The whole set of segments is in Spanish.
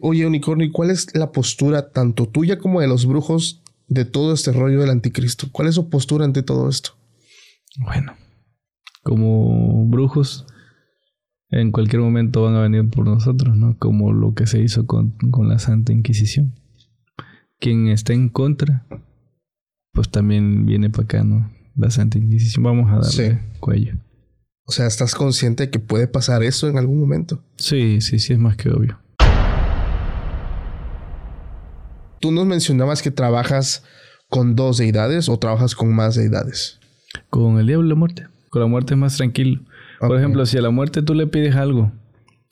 Oye, Unicornio, ¿y cuál es la postura tanto tuya como de los brujos de todo este rollo del anticristo? ¿Cuál es su postura ante todo esto? Bueno, como brujos, en cualquier momento van a venir por nosotros, ¿no? Como lo que se hizo con, con la Santa Inquisición. Quien está en contra, pues también viene para acá, ¿no? La Santa Inquisición. Vamos a darle cuello. O sea, ¿estás consciente de que puede pasar eso en algún momento? Sí, sí, sí, es más que obvio. Tú nos mencionabas que trabajas con dos deidades o trabajas con más deidades. Con el diablo y la muerte. Con la muerte es más tranquilo. Por ejemplo, si a la muerte tú le pides algo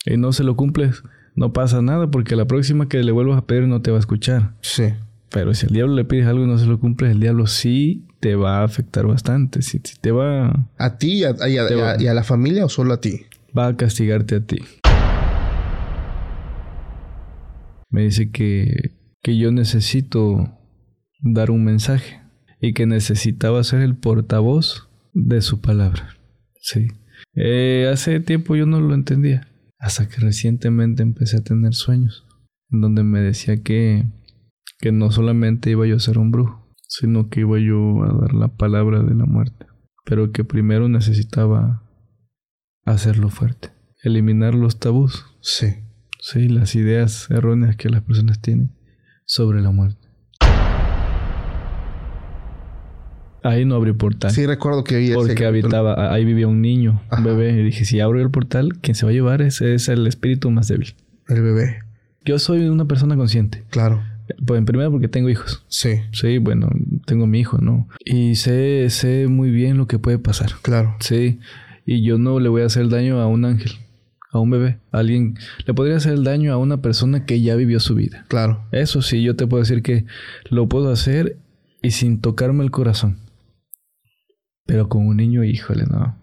y no se lo cumples, no pasa nada porque la próxima que le vuelvas a pedir no te va a escuchar. Sí. Pero si al diablo le pides algo y no se lo cumples, el diablo sí te va a afectar bastante. Si, te va... ¿A ti y a, la familia o solo a ti? Va a castigarte a ti. Me dice que, que yo necesito dar un mensaje y que necesitaba ser el portavoz de su palabra. Sí. Eh, hace tiempo yo no lo entendía, hasta que recientemente empecé a tener sueños, en donde me decía que, que no solamente iba yo a ser un brujo, sino que iba yo a dar la palabra de la muerte, pero que primero necesitaba hacerlo fuerte, eliminar los tabús. Sí. Sí, las ideas erróneas que las personas tienen sobre la muerte. Ahí no abrió portal. Sí, recuerdo que vi Porque habitaba, ahí vivía un niño, un bebé. Y dije, si abro el portal, quien se va a llevar ese es el espíritu más débil. El bebé. Yo soy una persona consciente. Claro. Pues en primera porque tengo hijos. Sí. Sí, bueno, tengo mi hijo, ¿no? Y sé, sé muy bien lo que puede pasar. Claro. Sí. Y yo no le voy a hacer daño a un ángel, a un bebé. A alguien le podría hacer el daño a una persona que ya vivió su vida. Claro. Eso sí, yo te puedo decir que lo puedo hacer y sin tocarme el corazón. Pero con un niño, híjole, no.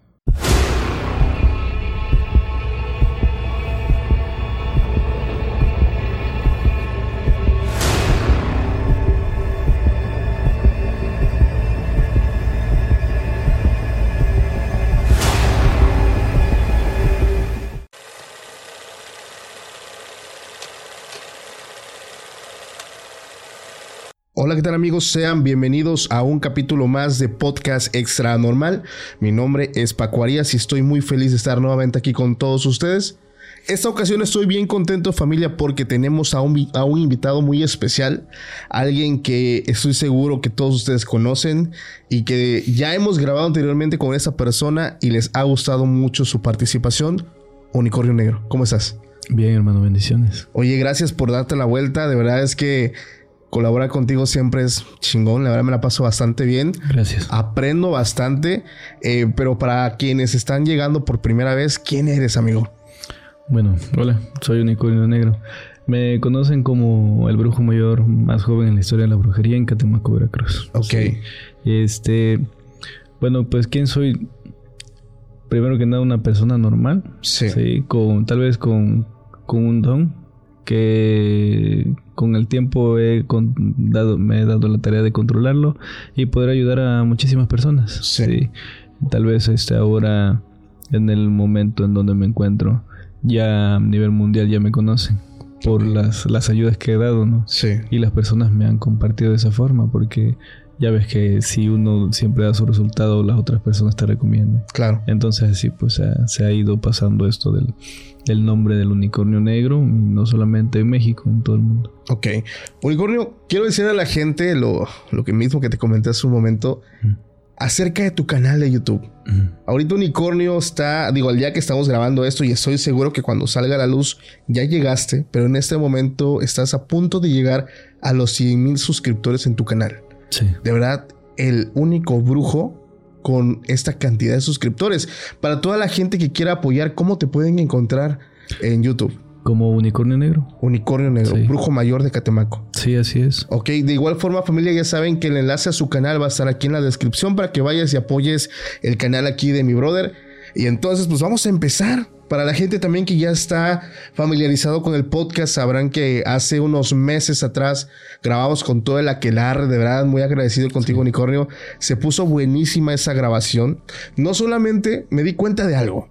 Hola, ¿qué tal amigos? Sean bienvenidos a un capítulo más de Podcast Extra Normal. Mi nombre es Paco Arias y estoy muy feliz de estar nuevamente aquí con todos ustedes. Esta ocasión estoy bien contento familia porque tenemos a un, a un invitado muy especial, alguien que estoy seguro que todos ustedes conocen y que ya hemos grabado anteriormente con esta persona y les ha gustado mucho su participación. Unicornio Negro, ¿cómo estás? Bien, hermano, bendiciones. Oye, gracias por darte la vuelta. De verdad es que colaborar contigo siempre es chingón. La verdad me la paso bastante bien. Gracias. Aprendo bastante. Eh, pero para quienes están llegando por primera vez, ¿quién eres, amigo? Bueno, hola, soy Unicornio Negro. Me conocen como el brujo mayor más joven en la historia de la brujería en Catemaco, Veracruz. Ok. Este, bueno, pues quién soy. Primero que nada, una persona normal. Sí. Sí, con, tal vez con, con un don que con el tiempo he dado, me he dado la tarea de controlarlo y poder ayudar a muchísimas personas. Sí. Tal vez este ahora, en el momento en donde me encuentro, ya a nivel mundial ya me conocen por las, las ayudas que he dado, ¿no? Sí. Y las personas me han compartido de esa forma porque ya ves que si uno siempre da su resultado, las otras personas te recomiendan. Claro. Entonces así pues se ha ido pasando esto del, del nombre del unicornio negro, no solamente en México, en todo el mundo. Ok. Unicornio, quiero decir a la gente lo, lo que mismo que te comenté hace un momento. Acerca de tu canal de YouTube. Ahorita Unicornio está, digo, al día que estamos grabando esto y estoy seguro que cuando salga a la luz ya llegaste, pero en este momento estás a punto de llegar a los 100 mil suscriptores en tu canal. Sí. De verdad, el único brujo con esta cantidad de suscriptores. Para toda la gente que quiera apoyar, ¿cómo te pueden encontrar en YouTube? Como Unicornio Negro. Unicornio Negro, Brujo Mayor de Catemaco. Sí, así es. Ok, de igual forma familia ya saben que el enlace a su canal va a estar aquí en la descripción para que vayas y apoyes el canal aquí de mi brother. Y entonces pues vamos a empezar. Para la gente también que ya está familiarizado con el podcast, sabrán que hace unos meses atrás grabamos con todo el aquelar. De verdad, muy agradecido contigo, Unicornio. Se puso buenísima esa grabación. No solamente me di cuenta de algo.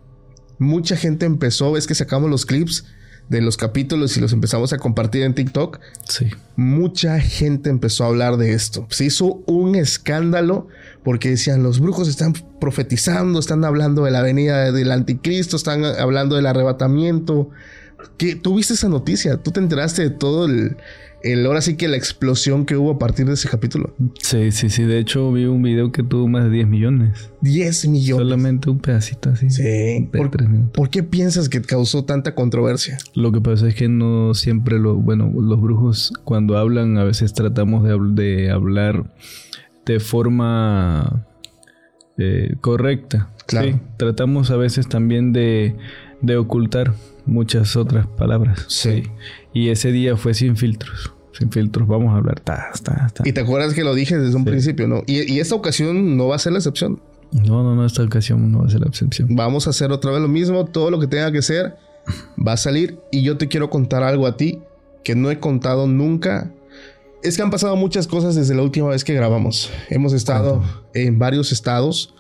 Mucha gente empezó, ves que sacamos los clips de los capítulos y los empezamos a compartir en TikTok, Sí. mucha gente empezó a hablar de esto. Se hizo un escándalo porque decían, los brujos están profetizando, están hablando de la venida del anticristo, están hablando del arrebatamiento. ¿Qué? ¿Tú viste esa noticia? ¿Tú te enteraste de todo el, el, ahora sí que la explosión que hubo a partir de ese capítulo? Sí, sí, sí. De hecho, vi un video que tuvo más de 10 millones. 10 millones. Solamente un pedacito así. Sí. ¿Por, por qué piensas que causó tanta controversia? Lo que pasa es que no siempre lo, bueno, los brujos cuando hablan a veces tratamos de hablar de forma eh, correcta. Claro. Sí, Tratamos a veces también de, de ocultar muchas otras palabras. Sí. Y ese día fue sin filtros. Sin filtros, vamos a hablar. Ta, ta, ta. Y te acuerdas que lo dije desde un Sí. principio, ¿no? Y, y esta ocasión no va a ser la excepción. No, no, no, esta ocasión no va a ser la excepción. Vamos a hacer otra vez lo mismo. Todo lo que tenga que ser va a salir. Y yo te quiero contar algo a ti que no he contado nunca. Es que han pasado muchas cosas desde la última vez que grabamos. Hemos estado en varios estados.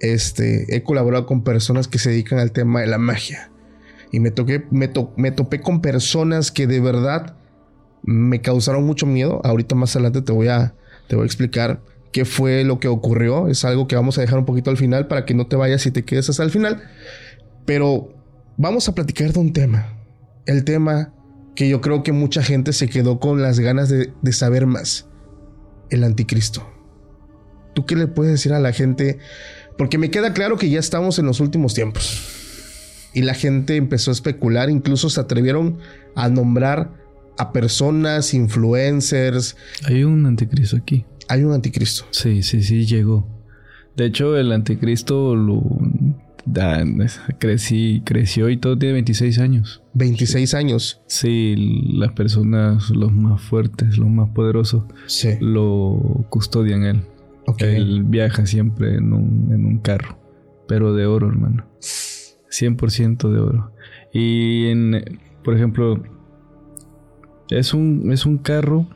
Este, he colaborado con personas que se dedican al tema de la magia. Y me, toqué, me, to- me topé con personas que de verdad me causaron mucho miedo. Ahorita más adelante te voy a, te voy a explicar qué fue lo que ocurrió. Es algo que vamos a dejar un poquito al final para que no te vayas y te quedes hasta el final. Pero vamos a platicar de un tema. El tema que yo creo que mucha gente se quedó con las ganas de, de saber más. El anticristo. ¿Tú qué le puedes decir a la gente? Porque me queda claro que ya estamos en los últimos tiempos. Y la gente empezó a especular, incluso se atrevieron a nombrar a personas, influencers. Hay un anticristo aquí. Hay un anticristo. Sí, sí, sí, llegó. De hecho, el anticristo lo crecí, creció y todo tiene 26 años. 26 años. Sí, las personas, los más fuertes, los más poderosos, Sí. lo custodian él. Él viaja siempre en un, en un carro, pero de oro, hermano. 100% de oro. Y en, por ejemplo, es un, es un carro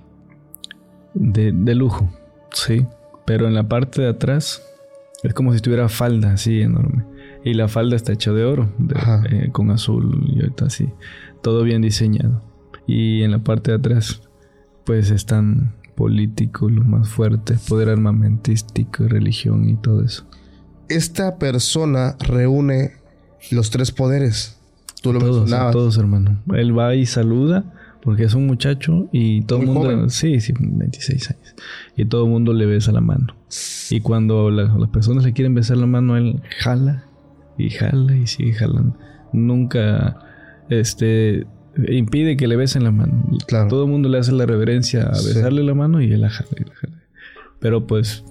de, de lujo, sí. Pero en la parte de atrás es como si tuviera falda así enorme. Y la falda está hecha de oro, de- eh, con azul y ahorita así. Todo bien diseñado. Y en la parte de atrás, pues están políticos, los más fuertes, poder armamentístico, religión y todo eso. Esta persona reúne los tres poderes. Tú lo Todos, mencionabas. todos, hermano. Él va y saluda porque es un muchacho y todo el mundo. joven. Sí, sí, 26 años. Y todo el mundo le besa la mano. Y cuando la- las personas le quieren besar la mano, él jala y jala y sigue jalando. Nunca este, impide que le besen la mano. Claro. Todo el mundo le hace la reverencia a Sí. besarle la mano y él la jala y la jala. Pero pues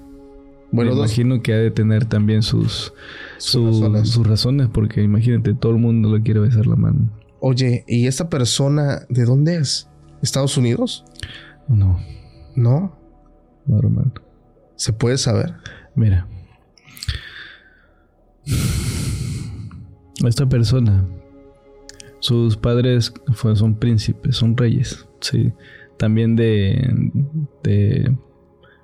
Bueno, me dos, imagino que ha de tener también sus, Sus su- razones. sus razones, porque imagínate, todo el mundo le quiere besar la mano. Oye, ¿y esta persona de dónde es? ¿Estados Unidos? No, No. no, hermano. ¿Se puede saber? Mira. Esta persona, sus padres fue- son príncipes, son reyes, sí. También de, de,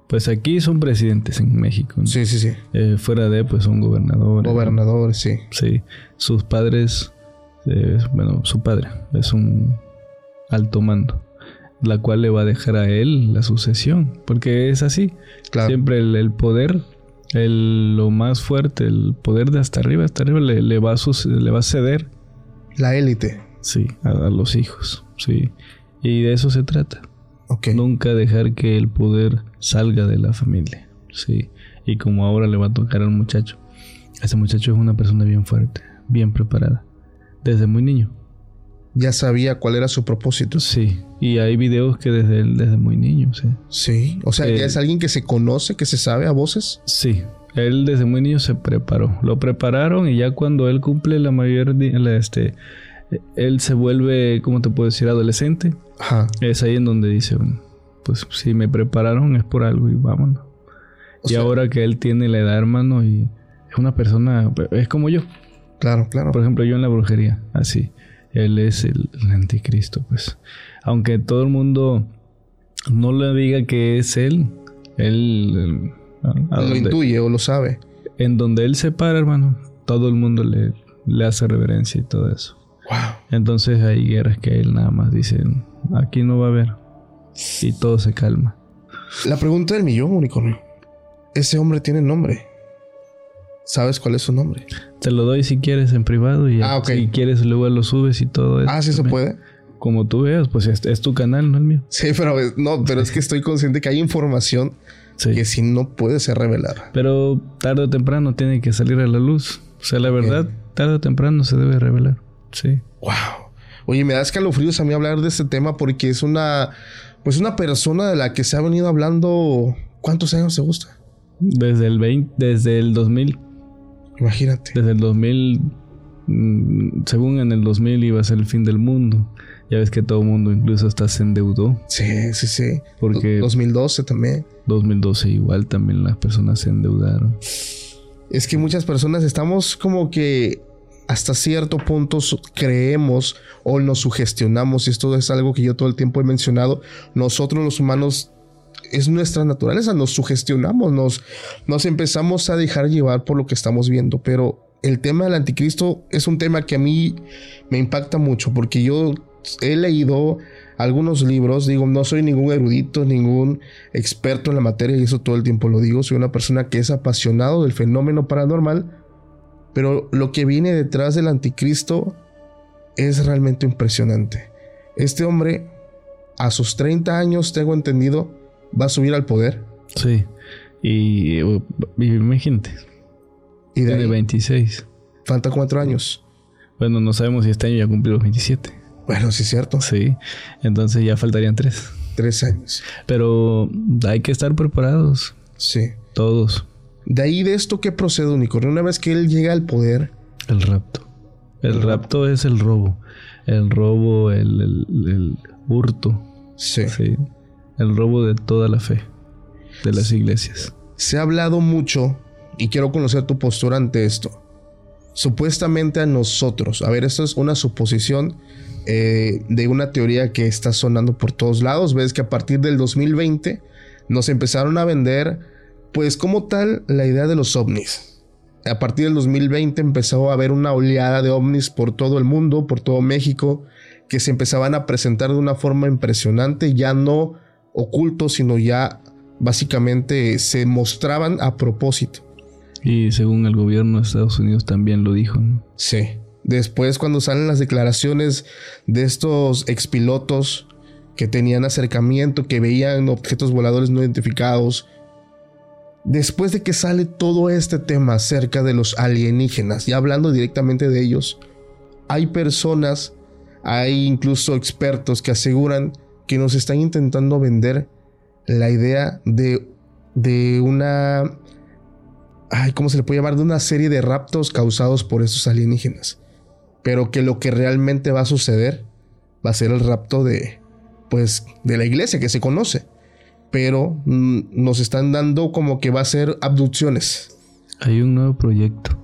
pues aquí son presidentes en México. ¿no? Sí, sí, sí. Eh, fuera de, pues son gobernadores. ¿no? Gobernador, sí. Sí, sus padres, eh, bueno, su padre es un alto mando, la cual le va a dejar a él la sucesión, porque es así. Claro. Siempre el, el poder, el, lo más fuerte, el poder de hasta arriba, hasta arriba le, le va, a suce- le va a ceder, La élite. sí, a, a los hijos, sí. Y de eso se trata. Nunca dejar que el poder salga de la familia, sí. Y como ahora le va a tocar al muchacho, ese muchacho es una persona bien fuerte, bien preparada, desde muy niño. Ya sabía cuál era su propósito. Sí, y hay videos que desde, desde muy niño, sí. Sí. O sea, Eh, ya es alguien que se conoce, que se sabe a voces. Sí, él desde muy niño se preparó. Lo prepararon y ya cuando él cumple la mayor, la, este, él se vuelve, ¿cómo te puedo decir? Adolescente. Ajá. Es ahí en donde dice, "Mm, pues si me prepararon es por algo y vámonos. O y sea, ahora que él tiene la edad, hermano, y es una persona, es como yo. Claro, claro. Por ejemplo, yo en la brujería, así. Él es el, el anticristo, pues. Aunque todo el mundo no le diga que es él, él... lo intuye o lo sabe. en donde él se para, hermano, todo el mundo le, le hace reverencia y todo eso. Entonces hay guerras que él nada más dice, aquí no va a haber. Y todo se calma. La pregunta del millón, unicornio. Ese hombre tiene nombre. ¿Sabes cuál es su nombre? Te lo doy si quieres en privado y ah, si quieres luego lo subes y todo eso. Ah, sí se puede. Como tú veas, pues es, tu canal, no el mío. Sí, pero no, pero es que estoy consciente que hay información que si no puede ser revelada. Pero tarde o temprano tiene que salir a la luz. O sea, la verdad, tarde o temprano se debe revelar. Sí. Wow. Oye, me da escalofríos a mí hablar de este tema porque es una, pues una persona de la que se ha venido hablando. ¿Cuántos años se gusta? Desde el 20, desde el 2000. Imagínate. Desde el 2000, mm, según en el 2000 iba a ser el fin del mundo. Ya ves que todo el mundo incluso hasta se endeudó. Sí, sí, sí. Porque 2012 también. 2012 igual también las personas se endeudaron. Es que muchas personas estamos como que hasta cierto punto creemos o nos sugestionamos, y esto es algo que yo todo el tiempo he mencionado, nosotros los humanos es nuestra naturaleza, nos sugestionamos, nos, nos empezamos a dejar llevar por lo que estamos viendo, pero el tema del anticristo es un tema que a mí me impacta mucho porque yo he leído algunos libros, digo, no soy ningún erudito, ningún experto en la materia y eso todo el tiempo lo digo, soy una persona que es apasionado del fenómeno paranormal, pero lo que viene detrás del anticristo es realmente impresionante. Este hombre, a sus 30 años, tengo entendido, va a subir al poder. Sí. Y, imagínate. Y de Tiene 26. Falta cuatro años. Bueno, no sabemos si este año ya cumplió los 27. Bueno, sí es cierto. Sí. Entonces ya faltarían tres. Tres años. Pero hay que estar preparados. Sí. Todos. De ahí de esto que procede Unicornio, una vez que él llega al poder. El rapto. El, rapto es el robo. El robo, el, el hurto. Sí. sí el robo de toda la fe de las iglesias. Se ha hablado mucho y quiero conocer tu postura ante esto. Supuestamente a nosotros, a ver, esto es una suposición eh, de una teoría que está sonando por todos lados. Ves que a partir del 2020 nos empezaron a vender, pues como tal, la idea de los ovnis. A partir del 2020 empezó a haber una oleada de ovnis por todo el mundo, por todo México, que se empezaban a presentar de una forma impresionante, ya no ocultos, sino ya básicamente se mostraban a propósito. Y según el gobierno de Estados Unidos también lo dijo. Sí. Después cuando salen las declaraciones de estos expilotos que tenían acercamiento, que veían objetos voladores no identificados, después de que sale todo este tema acerca de los alienígenas y hablando directamente de ellos, hay personas, hay incluso expertos que aseguran que nos están intentando vender la idea de, de una... Ay, ¿Cómo se le puede llamar? De una serie de raptos causados por estos alienígenas. Pero que lo que realmente va a suceder va a ser el rapto de, pues, de la iglesia que se conoce. Pero mm, nos están dando como que va a ser abducciones. Hay un nuevo proyecto.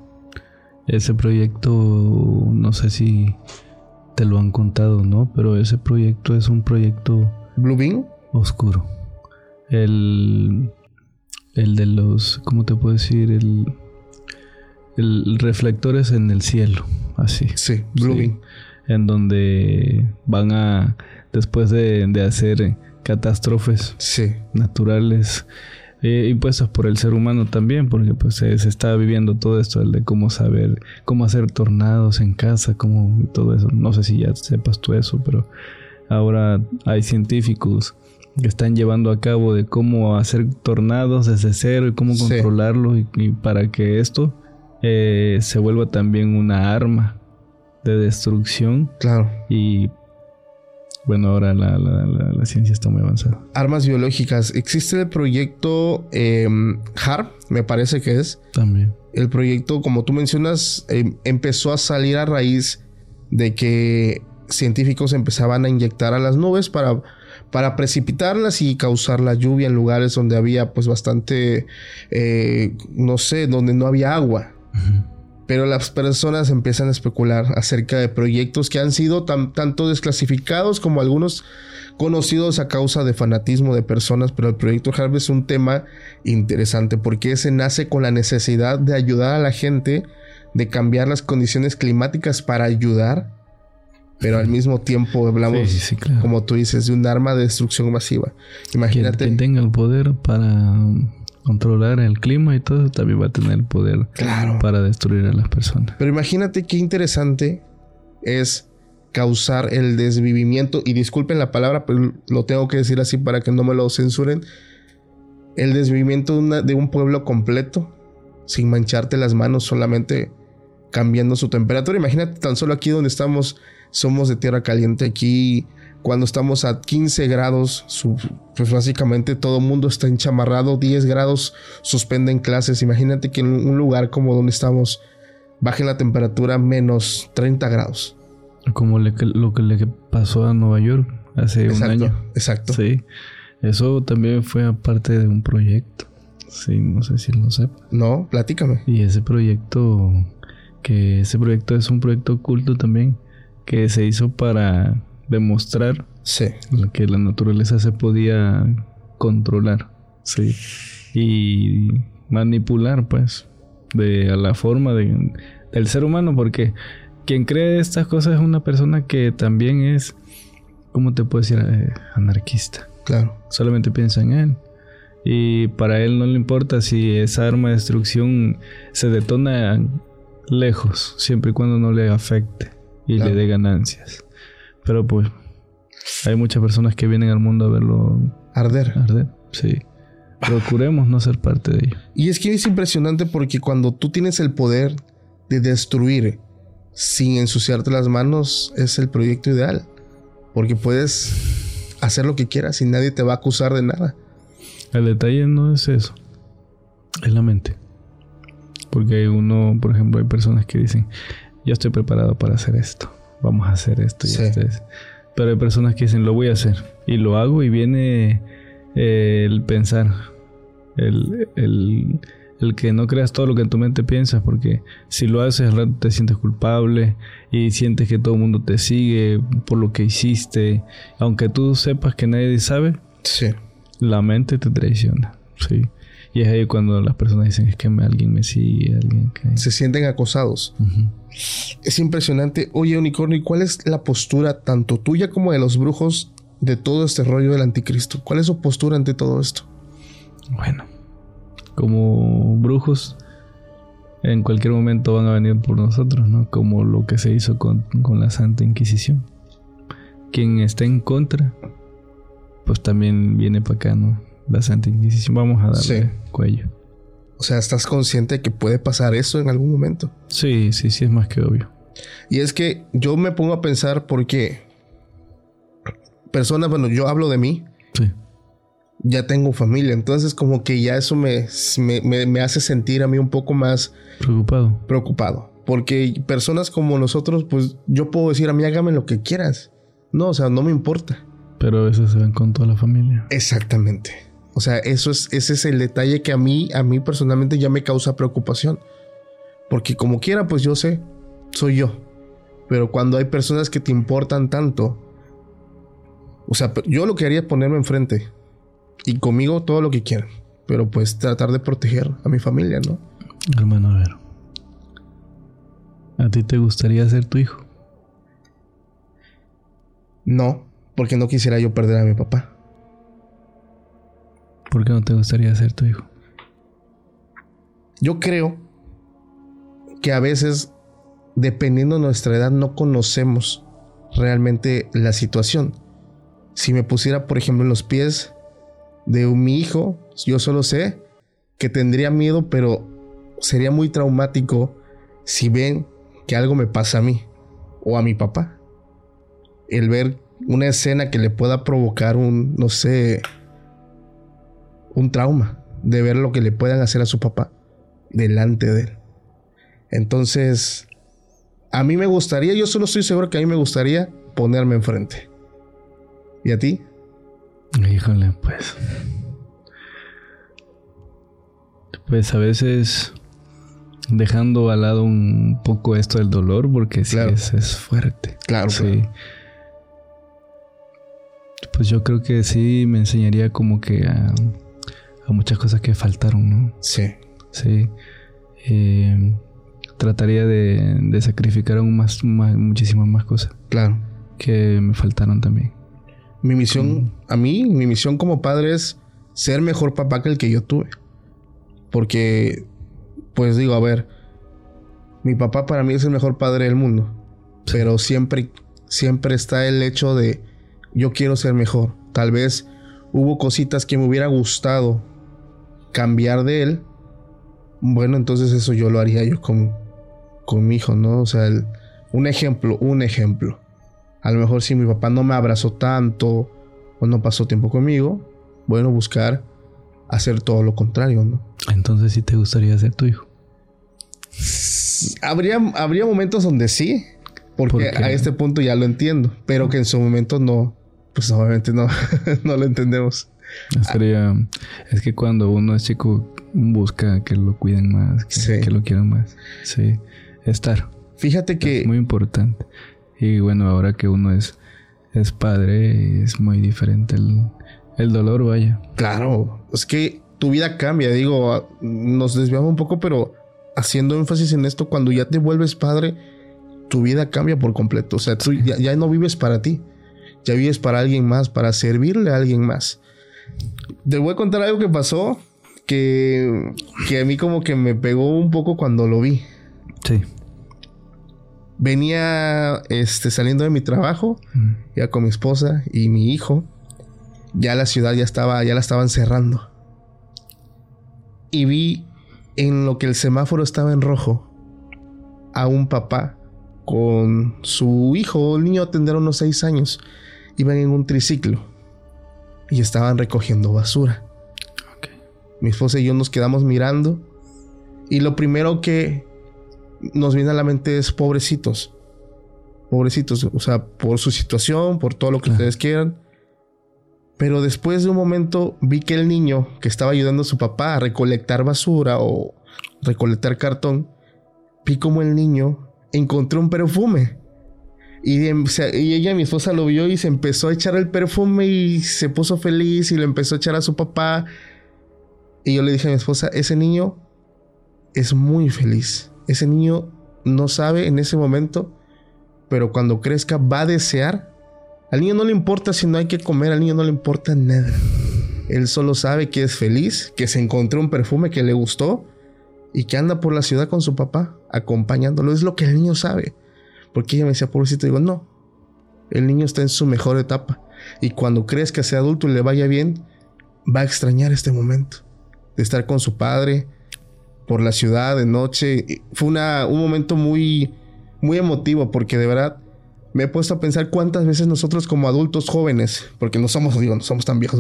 Ese proyecto, no sé si te lo han contado, ¿no? Pero ese proyecto es un proyecto... ¿Blue Oscuro. El... El de los... ¿Cómo te puedo decir? El... El reflectores en el cielo. Así. Sí, Blue En donde van a... Después de, de hacer catástrofes sí. naturales eh, impuestas por el ser humano también, porque pues se, está viviendo todo esto, el de cómo saber, cómo hacer tornados en casa, cómo todo eso. No sé si ya sepas tú eso, pero ahora hay científicos que están llevando a cabo de cómo hacer tornados desde cero y cómo controlarlo y, para que esto eh, se vuelva también una arma de destrucción. Claro. Y bueno, ahora la, ciencia está muy avanzada. Armas biológicas. Existe el proyecto em, HARP, me parece que es. También. El proyecto, como tú mencionas, em, empezó a salir a raíz de que científicos empezaban a inyectar a las nubes para, para precipitarlas y causar la lluvia en lugares donde había pues bastante, eh, no sé, donde no había agua. Pero las personas empiezan a especular acerca de proyectos que han sido tanto desclasificados como algunos conocidos a causa de fanatismo de personas, pero el proyecto Harvey es un tema interesante porque ese nace con la necesidad de ayudar a la gente, de cambiar las condiciones climáticas para ayudar pero al mismo tiempo hablamos, como tú dices, de un arma de destrucción masiva. Imagínate. Quien, tenga el poder para controlar el clima y todo, también va a tener el poder para destruir a las personas. Pero imagínate qué interesante es causar el desvivimiento, y disculpen la palabra, pero lo tengo que decir así para que no me lo censuren, el desvivimiento de, un pueblo completo, sin mancharte las manos, solamente cambiando su temperatura. Imagínate tan solo aquí donde estamos, somos de tierra caliente, aquí cuando estamos a 15 grados, pues básicamente todo el mundo está enchamarrado, 10 grados suspenden clases. Imagínate que en un lugar como donde estamos baje la temperatura menos 30 grados. Como lo que le pasó a Nueva York hace un año. Exacto. Sí. Eso también fue aparte de un proyecto. Sí, no sé si lo sepa. No, platícame. Y ese proyecto, que ese proyecto es un proyecto oculto también, que se hizo para demostrar que la naturaleza se podía controlar, sí, y manipular, pues, de a la forma de, del ser humano, porque quien cree estas cosas es una persona que también es, ¿cómo te puedo decir? Eh, anarquista. Claro. Solamente piensa en él. Y para él no le importa si esa arma de destrucción se detona lejos, siempre y cuando no le afecte y le dé ganancias. Pero pues hay muchas personas que vienen al mundo a verlo arder. Arder, sí. Procuremos no ser parte de ello. Y es que es impresionante porque cuando tú tienes el poder de destruir sin ensuciarte las manos es el proyecto ideal. Porque puedes hacer lo que quieras y nadie te va a acusar de nada. El detalle no es eso. Es la mente. Porque hay uno, por ejemplo, hay personas que dicen, yo estoy preparado para hacer esto. Vamos a hacer esto y esto. Pero hay personas que dicen, lo voy a hacer. Y lo hago y viene eh, el pensar. El, el, el que no creas todo lo que en tu mente piensas, porque si lo haces al rato te sientes culpable y sientes que todo el mundo te sigue por lo que hiciste, aunque tú sepas que nadie sabe, sí. la mente te traiciona, sí. Y es ahí cuando las personas dicen es que alguien me sigue, alguien que... Se sienten acosados. Es impresionante. Oye, Unicornio, ¿y cuál es la postura tanto tuya como de los brujos de todo este rollo del anticristo? ¿Cuál es su postura ante todo esto? Bueno, como brujos, en cualquier momento van a venir por nosotros, ¿no? Como lo que se hizo con, la Santa Inquisición. Quien está en contra, pues también viene para acá, ¿no? La Santa Inquisición, vamos a darle cuello. O sea, ¿estás consciente de que puede pasar eso en algún momento? Sí, sí, sí, es más que obvio. Y es que yo me pongo a pensar porque personas, bueno, yo hablo de mí. Sí ya tengo familia. Entonces como que ya eso me, me, hace sentir a mí un poco más preocupado. Preocupado. Porque personas como nosotros, pues yo puedo decir a mí hágame lo que quieras. No, o sea, no me importa. Pero a veces se ven con toda la familia. Exactamente. O sea, eso es, ese es el detalle que a mí, a mí personalmente ya me causa preocupación. Porque como quiera, pues yo sé, soy yo. Pero cuando hay personas que te importan tanto, o sea, yo lo que haría es ponerme enfrente y conmigo todo lo que quieran. Pero pues tratar de proteger a mi familia, ¿no? Hermano, a ver. ¿A ti te gustaría ser tu hijo? No, porque no quisiera yo perder a mi papá. ¿Por qué no te gustaría ser tu hijo? Yo creo que a veces, dependiendo de nuestra edad, no conocemos realmente la situación. Si me pusiera, por ejemplo, en los pies de mi hijo, yo solo sé que tendría miedo, pero sería muy traumático si ven que algo me pasa a mí o a mi papá. El ver una escena que le pueda provocar un, no sé, un trauma de ver lo que le puedan hacer a su papá delante de él. Entonces, a mí me gustaría, yo solo estoy seguro que a mí me gustaría ponerme enfrente. ¿Y a ti? Híjole, pues. Pues a veces dejando al lado un poco esto del dolor, porque sí es, fuerte. Claro, sí. Pues yo creo que sí me enseñaría como que a, muchas cosas que faltaron, ¿no? Sí. Sí. Eh, trataría de, sacrificar aún más, muchísimas más cosas. Claro. que me faltaron también. Mi misión, a mí, mi misión como padre es ser mejor papá que el que yo tuve. Porque, pues digo, a ver, mi papá para mí es el mejor padre del mundo. Pero siempre, siempre está el hecho de yo quiero ser mejor. Tal vez hubo cositas que me hubiera gustado cambiar de él. Bueno, entonces eso yo lo haría yo con, con mi hijo, ¿no? O sea, un ejemplo, un ejemplo. A lo mejor si mi papá no me abrazó tanto o no pasó tiempo conmigo, bueno, buscar hacer todo lo contrario, ¿no? Entonces sí te gustaría ser tu hijo. Habría, habría momentos donde sí, porque a este punto ya lo entiendo, pero que en su momento no, pues obviamente no, no lo entendemos. Es que cuando uno es chico busca que lo cuiden más, que, lo quieran más. Sí, estar. Fíjate que... Es muy importante. Y bueno, ahora que uno es, es padre, es muy diferente el, el dolor, vaya. Claro, es que tu vida cambia, digo, nos desviamos un poco, pero haciendo énfasis en esto, cuando ya te vuelves padre, tu vida cambia por completo. O sea, tú ya, no vives para ti, ya vives para alguien más, para servirle a alguien más. Te voy a contar algo que pasó que, que a mí como que me pegó un poco cuando lo vi. Sí venía este, saliendo de mi trabajo, ya con mi esposa y mi hijo. Ya la ciudad ya estaba, ya la estaban cerrando. Y vi en lo que el semáforo estaba en rojo a un papá con su hijo, el niño tendría unos seis años. Iban en un triciclo y estaban recogiendo basura. Mi esposa y yo nos quedamos mirando y lo primero que nos viene a la mente es pobrecitos. Pobrecitos, o sea, por su situación, por todo lo que ustedes quieran. Pero después de un momento vi que el niño que estaba ayudando a su papá a recolectar basura o recolectar cartón, vi como el niño encontró un perfume. Y, y, ella, mi esposa, lo vio y se empezó a echar el perfume y se puso feliz y le empezó a echar a su papá. Y yo le dije a mi esposa, ese niño es muy feliz. Ese niño no sabe en ese momento, pero cuando crezca va a desear. Al niño no le importa si no hay que comer, al niño no le importa nada. Él solo sabe que es feliz, que se encontró un perfume que le gustó y que anda por la ciudad con su papá, acompañándolo. Es lo que el niño sabe. Porque ella me decía, pobrecito, digo, no. El niño está en su mejor etapa. Y cuando crezca, sea adulto y le vaya bien, va a extrañar este momento de estar con su padre, por la ciudad de noche. Fue una, un momento muy, muy emotivo porque de verdad me he puesto a pensar cuántas veces nosotros como adultos jóvenes, porque no somos, digo, no somos tan viejos,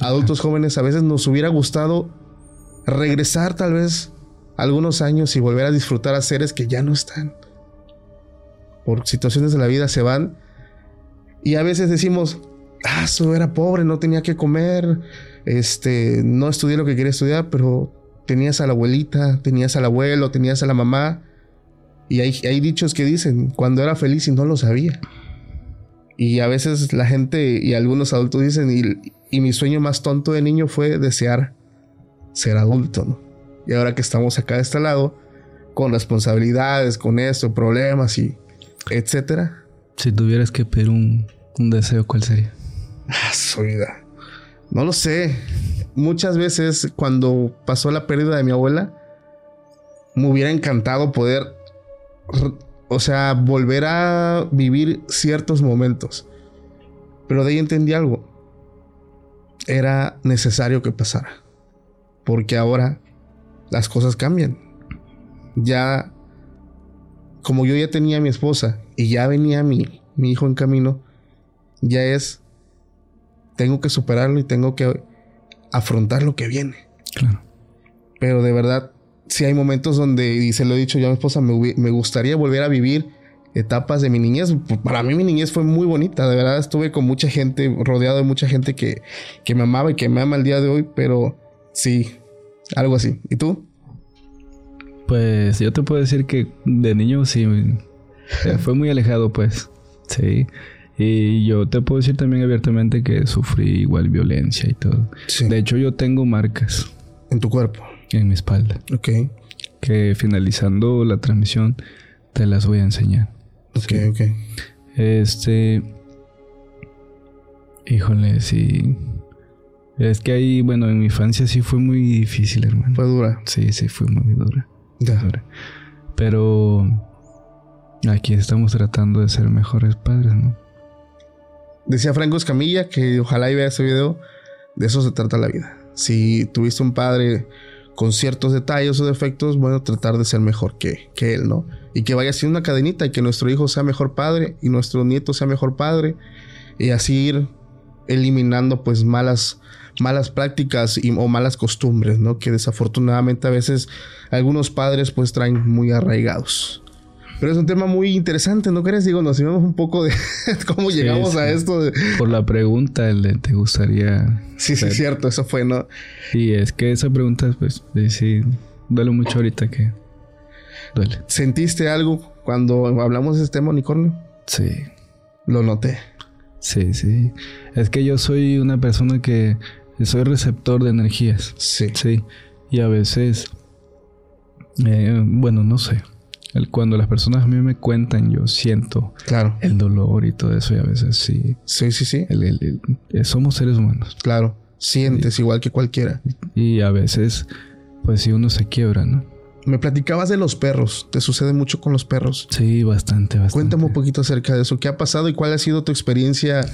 adultos jóvenes, a veces nos hubiera gustado regresar tal vez algunos años y volver a disfrutar a seres que ya no están. Por situaciones de la vida se van. Y a veces decimos, ah, era pobre, no tenía que comer, este, no estudié lo que quería estudiar, pero tenías a la abuelita, tenías al abuelo, tenías a la mamá. Y hay, hay dichos que dicen, cuando era feliz y no lo sabía. Y a veces la gente y algunos adultos dicen, y, y mi sueño más tonto de niño fue desear ser adulto, ¿no? Y ahora que estamos acá de este lado, con responsabilidades, con esto, problemas y etcétera. Si tuvieras que pedir un, un deseo, ¿cuál sería? Ah, su vida. No lo sé muchas veces cuando pasó la pérdida de mi abuela, me hubiera encantado poder, o sea, volver a vivir ciertos momentos. Pero de ahí entendí algo. Era necesario que pasara. Porque ahora las cosas cambian. Ya, como yo ya tenía a mi esposa y ya venía mi, mi hijo en camino, ya es, tengo que superarlo y tengo que afrontar lo que viene. Claro. Pero de verdad, si hay momentos donde, y se lo he dicho yo a mi esposa, me, gustaría volver a vivir etapas de mi niñez. Para mí mi niñez fue muy bonita, de verdad estuve con mucha gente, rodeado de mucha gente que, que me amaba y que me ama el día de hoy, pero sí, algo así. ¿Y tú? Pues yo te puedo decir que de niño sí, eh, fue muy alejado pues, sí. Y yo te puedo decir también abiertamente que sufrí igual violencia y todo. De hecho, yo tengo marcas. ¿En tu cuerpo? En mi espalda. Ok. Que finalizando la transmisión te las voy a enseñar. Ok, ok. Este. Híjole, sí. Es que ahí, bueno, en mi infancia sí fue muy difícil, hermano. Fue dura. Sí, sí, fue muy dura. Ya. Pero aquí estamos tratando de ser mejores padres, ¿no? Decía Franco Escamilla que ojalá y vea ese video. De eso se trata la vida. Si tuviste un padre con ciertos detalles o defectos, bueno, tratar de ser mejor que, que él, ¿no? Y que vaya siendo una cadenita y que nuestro hijo sea mejor padre y nuestro nieto sea mejor padre. Y así ir eliminando pues malas, malas prácticas y, o malas costumbres, ¿no? Que desafortunadamente a veces algunos padres pues traen muy arraigados. Pero es un tema muy interesante, ¿no crees? Digo, nos llevamos un poco de cómo Sí, llegamos sí. a esto. de- Por la pregunta, el de te gustaría. Sí, sí, ser? cierto, eso fue, ¿no? Y es que esa pregunta, pues, sí, sí, duele mucho ahorita que. Duele. ¿Sentiste algo cuando hablamos de este tema, unicornio? Sí. Lo noté. Sí, sí. Es que yo soy una persona que soy receptor de energías. Sí. Sí. Y a veces, eh, bueno, no sé. El- Cuando las personas a mí me cuentan, yo siento Claro. el dolor y todo eso. Y a veces sí. Sí, sí, sí. el- el- el- eh, somos seres humanos. Claro. Sientes igual que cualquiera. Y a veces, pues sí, uno se quiebra, ¿no? Me platicabas de los perros. ¿Te sucede mucho con los perros? Sí, bastante, bastante. Cuéntame un poquito acerca de eso. ¿Qué ha pasado y cuál ha sido tu experiencia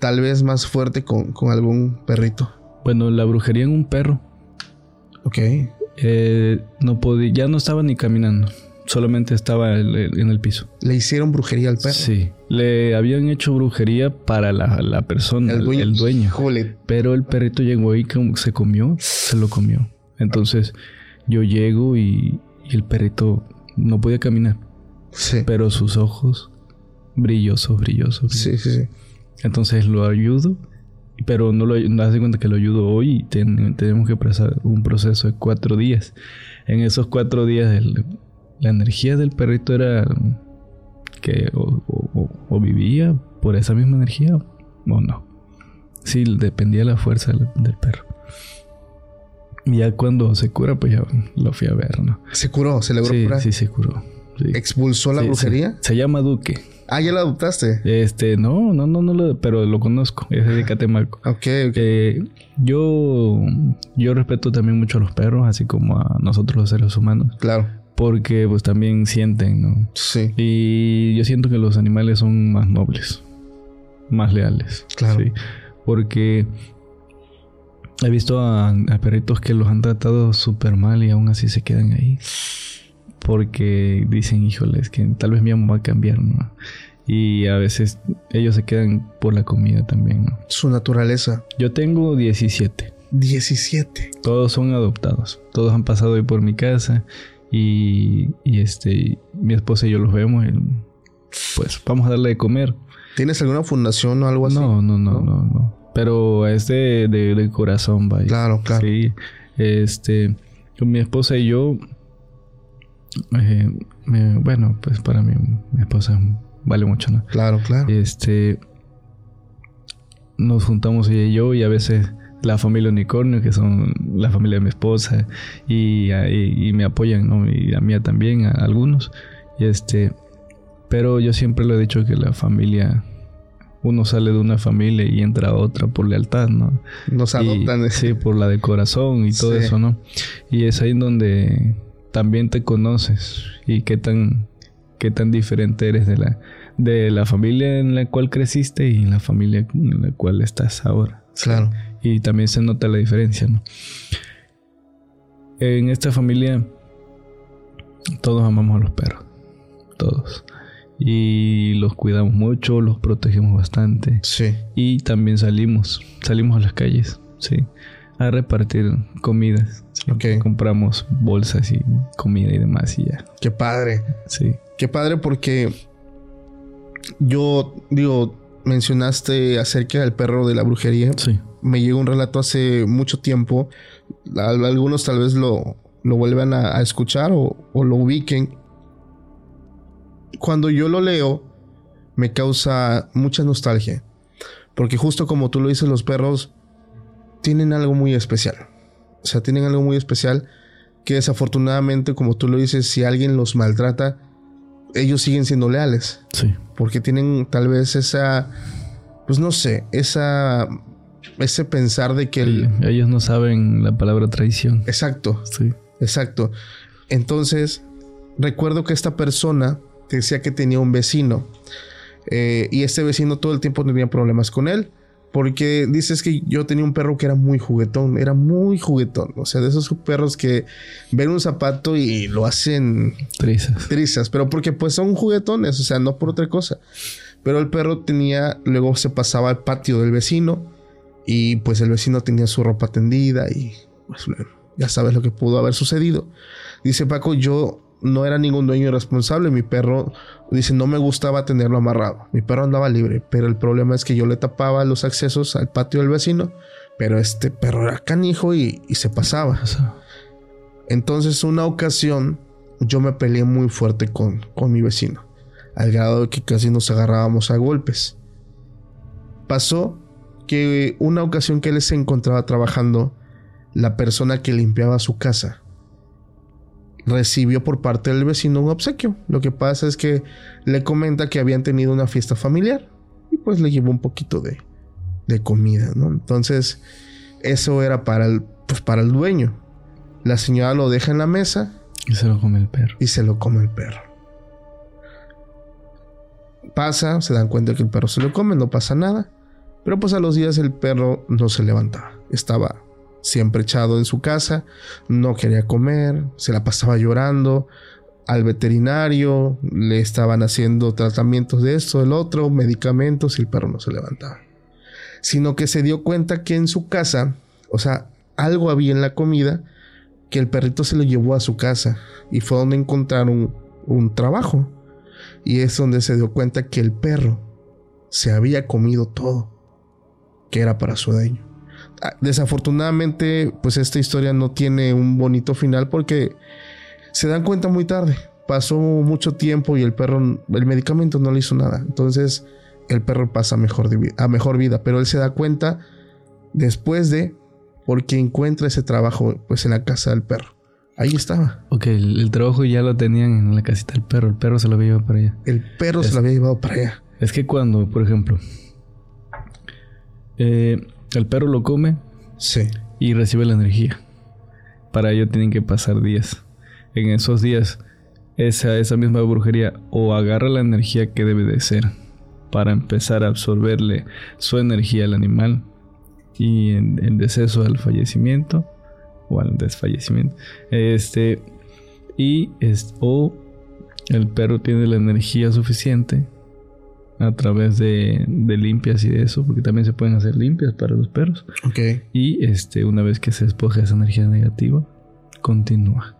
tal vez más fuerte con, con algún perrito? Bueno, la brujería en un perro. Ok. eh, no podía, ya no estaba ni caminando. Solamente estaba el- el- en el piso. Le hicieron brujería al perro. Sí. Le habían hecho brujería para la, la persona, el dueño. El dueño. Pero el perrito llegó como se comió, se lo comió. Entonces yo llego y, y el perrito no podía caminar. Sí. Pero sus ojos brillosos, brillosos. Sí, sí, sí. Entonces lo ayudo, pero no lo no hace cuenta que lo ayudo hoy y ten- tenemos que pasar un proceso de cuatro días. En esos cuatro días el- la energía del perrito era que o, o- o- o vivía por esa misma energía o no. Sí, dependía de la fuerza del, del perro. Y ya cuando se cura, pues ya lo fui a ver, ¿no? Se curó, se logró Sí, curar. sí se curó. sí. ¿Expulsó la Sí, brujería? Se, se llama Duque. Ah, ya la adoptaste. Este, no, no, no, no lo, pero lo conozco, es de Catemaco. Ok, ok. Eh, yo, yo respeto también mucho a los perros, así como a nosotros los seres humanos, Claro. porque pues también sienten, ¿no? Sí. Y yo siento que los animales son más nobles, más leales. Claro. sí. Porque he visto a, a perritos que los han tratado súper mal y aún así se quedan ahí. Porque dicen, híjole, es que tal vez mi amo va a cambiar, ¿no? Y a veces ellos se quedan por la comida también, ¿no? Su naturaleza. Yo tengo 17. 17. Todos son adoptados. Todos han pasado hoy por mi casa. Y, y, este, mi esposa y yo los vemos. y, pues vamos a darle de comer. ¿Tienes alguna fundación o algo así? No, no, no, no, no. Pero es de, de, de corazón, vaya. Claro, claro. Sí. Este, con mi esposa y yo. Eh, bueno, pues para mí, mi esposa vale mucho, ¿no? Claro, claro. Este. Nos juntamos ella y yo, y a veces la familia Unicornio, que son la familia de mi esposa, y, y- y me apoyan, ¿no? Y a mí también, a algunos. Y este. Pero yo siempre le he dicho que la familia. Uno sale de una familia y entra a otra por lealtad, ¿no? Nos Y- adoptan. sí, por la de corazón y todo Sí. eso, ¿no? Y es ahí en donde también te conoces y qué tan, qué tan diferente eres de la, de la familia en la cual creciste y en la familia en la cual estás ahora. Claro. Y también se nota la diferencia, ¿no? En esta familia todos amamos a los perros, todos. Y los cuidamos mucho, los protegemos bastante. Sí. Y también salimos, salimos a las calles, sí, a repartir comidas. sí. Ok. Compramos bolsas y comida y demás y ya, Qué padre. sí. Qué padre porque yo digo, mencionaste acerca del perro de la brujería. Sí, Me llegó un relato hace mucho tiempo. Al- Algunos tal vez lo, lo vuelvan a, a escuchar o, o lo ubiquen. Cuando yo lo leo, me causa mucha nostalgia. Porque justo como tú lo dices, los perros tienen algo muy especial. O sea, tienen algo muy especial que desafortunadamente, como tú lo dices, si alguien los maltrata, ellos siguen siendo leales. Sí. Porque tienen tal vez esa, pues no sé, esa, ese pensar de que el... Ellos no saben la palabra traición. Exacto. Sí. Exacto. Entonces, recuerdo que esta persona decía que tenía un vecino eh, y este vecino todo el tiempo tenía problemas con él. Porque dices que yo tenía un perro que era muy juguetón, era muy juguetón. O sea, de esos perros que ven un zapato y lo hacen trizas. Trizas, pero porque pues son juguetones, o sea, no por otra cosa. Pero el perro tenía, luego se pasaba al patio del vecino y pues el vecino tenía su ropa tendida y pues ya sabes lo que pudo haber sucedido. Dice Paco, yo no era ningún dueño irresponsable. Mi perro, dice, no me gustaba tenerlo amarrado. Mi perro andaba libre, pero el problema es que yo le tapaba los accesos al patio del vecino, pero este perro era canijo y, se pasaba. Entonces, una ocasión, yo me peleé muy fuerte con, con mi vecino, al grado de que casi nos agarrábamos a golpes. Pasó que una ocasión que él se encontraba trabajando, la persona que limpiaba su casa recibió por parte del vecino un obsequio. Lo que pasa es que le comenta que habían tenido una fiesta familiar y pues le llevó un poquito de, de comida, ¿no? Entonces, eso era para el, pues para el dueño. La señora lo deja en la mesa. Y se lo come el perro. Y se lo come el perro. Pasa, se dan cuenta que el perro se lo come, no pasa nada. Pero pues a los días el perro no se levantaba. Estaba siempre echado en su casa, no quería comer, se la pasaba llorando. Al veterinario le estaban haciendo tratamientos de esto, del otro, medicamentos y el perro no se levantaba. Sino que se dio cuenta que en su casa, o sea, algo había en la comida que el perrito se lo llevó a su casa y fue donde encontraron un trabajo. Y es donde se dio cuenta que el perro se había comido todo, que era para su dueño. Ah, desafortunadamente, pues esta historia no tiene un bonito final porque se dan cuenta muy tarde. Pasó mucho tiempo y el perro, el medicamento no le hizo nada. Entonces, el perro pasa a mejor, a mejor vida, pero él se da cuenta después de porque encuentra ese trabajo pues en la casa del perro. Ahí estaba. Ok, el, trabajo ya lo tenían en la casita del perro. El perro se lo había llevado para allá. El perro se lo había llevado para allá. Es que cuando, por ejemplo, eh, el perro lo come. Sí. Y recibe la energía. Para ello tienen que pasar días. En esos días, esa, esa misma brujería o agarra la energía que debe de ser para empezar a absorberle su energía al animal y en, en deceso al fallecimiento o al desfallecimiento. Este, y es, o el perro tiene la energía suficiente a través de, limpias y de eso, porque también se pueden hacer limpias para los perros. Ok. Y este, una vez que se despoja esa energía negativa, continúa.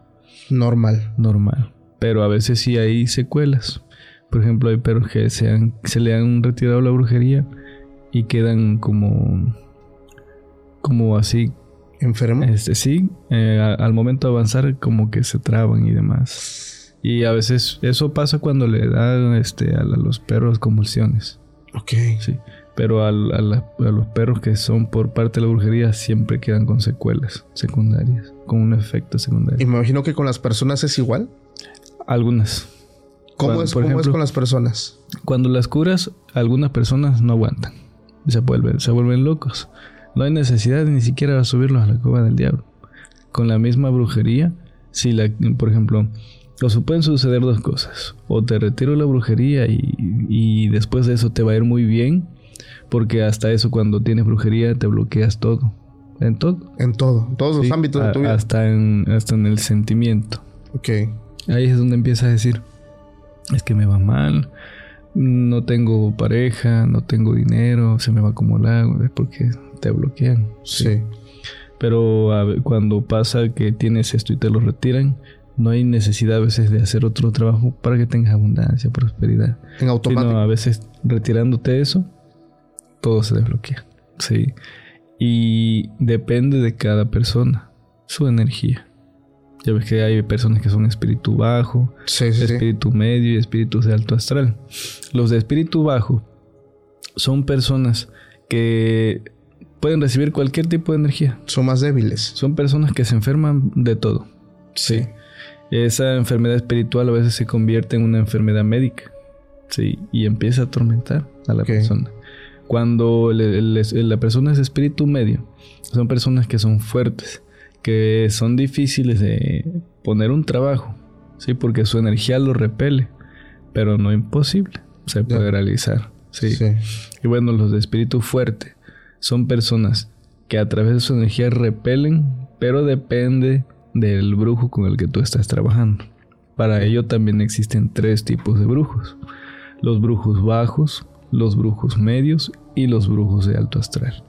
Normal. Normal. Pero a veces sí hay secuelas. Por ejemplo, hay perros que se, han, se le han retirado la brujería y quedan como, como así. Enfermos. Este, sí, eh, al momento de avanzar como que se traban y demás. Y a veces eso pasa cuando le dan este, a, los perros convulsiones. Ok. Sí. Pero a, los perros que son por parte de la brujería siempre quedan con secuelas secundarias, con un efecto secundario. Y me imagino que con las personas es igual. Algunas. ¿Cómo, es, es con las personas? Cuando las curas, algunas personas no aguantan. Se vuelven, se vuelven locos. No hay necesidad de ni siquiera subirlos a la cueva del diablo. Con la misma brujería, si la, por ejemplo, o pueden suceder dos cosas. O te retiro la brujería y, después de eso te va a ir muy bien. Porque hasta eso cuando tienes brujería te bloqueas todo. En todo. En todo. En todos los ámbitos de tu vida. Hasta en, hasta en el sentimiento. Ok. Ahí es donde empiezas a decir. Es que me va mal. No tengo pareja. No tengo dinero. Se me va a acumular. Es porque te bloquean. Sí. Pero cuando pasa que tienes esto y te lo retiran no hay necesidad a veces de hacer otro trabajo para que tengas abundancia, prosperidad. En automático. Sino a veces retirándote eso, todo se desbloquea. Sí. Y depende de cada persona, su energía. Ya ves que hay personas que son espíritu bajo, espíritu medio y espíritus de alto astral. Los de espíritu bajo son personas que pueden recibir cualquier tipo de energía. Son más débiles. Son personas que se enferman de todo. Sí. Esa enfermedad espiritual a veces se convierte en una enfermedad médica. Sí, y empieza a atormentar a la persona. Cuando la persona es espíritu medio, son personas que son fuertes, que son difíciles de poner un trabajo, sí, porque su energía lo repele, pero no imposible, se puede realizar. Sí. Y bueno, los de espíritu fuerte son personas que a través de su energía repelen, pero depende del brujo con el que tú estás trabajando. Para ello también existen tres tipos de brujos. Los brujos bajos, los brujos medios y los brujos de alto astral.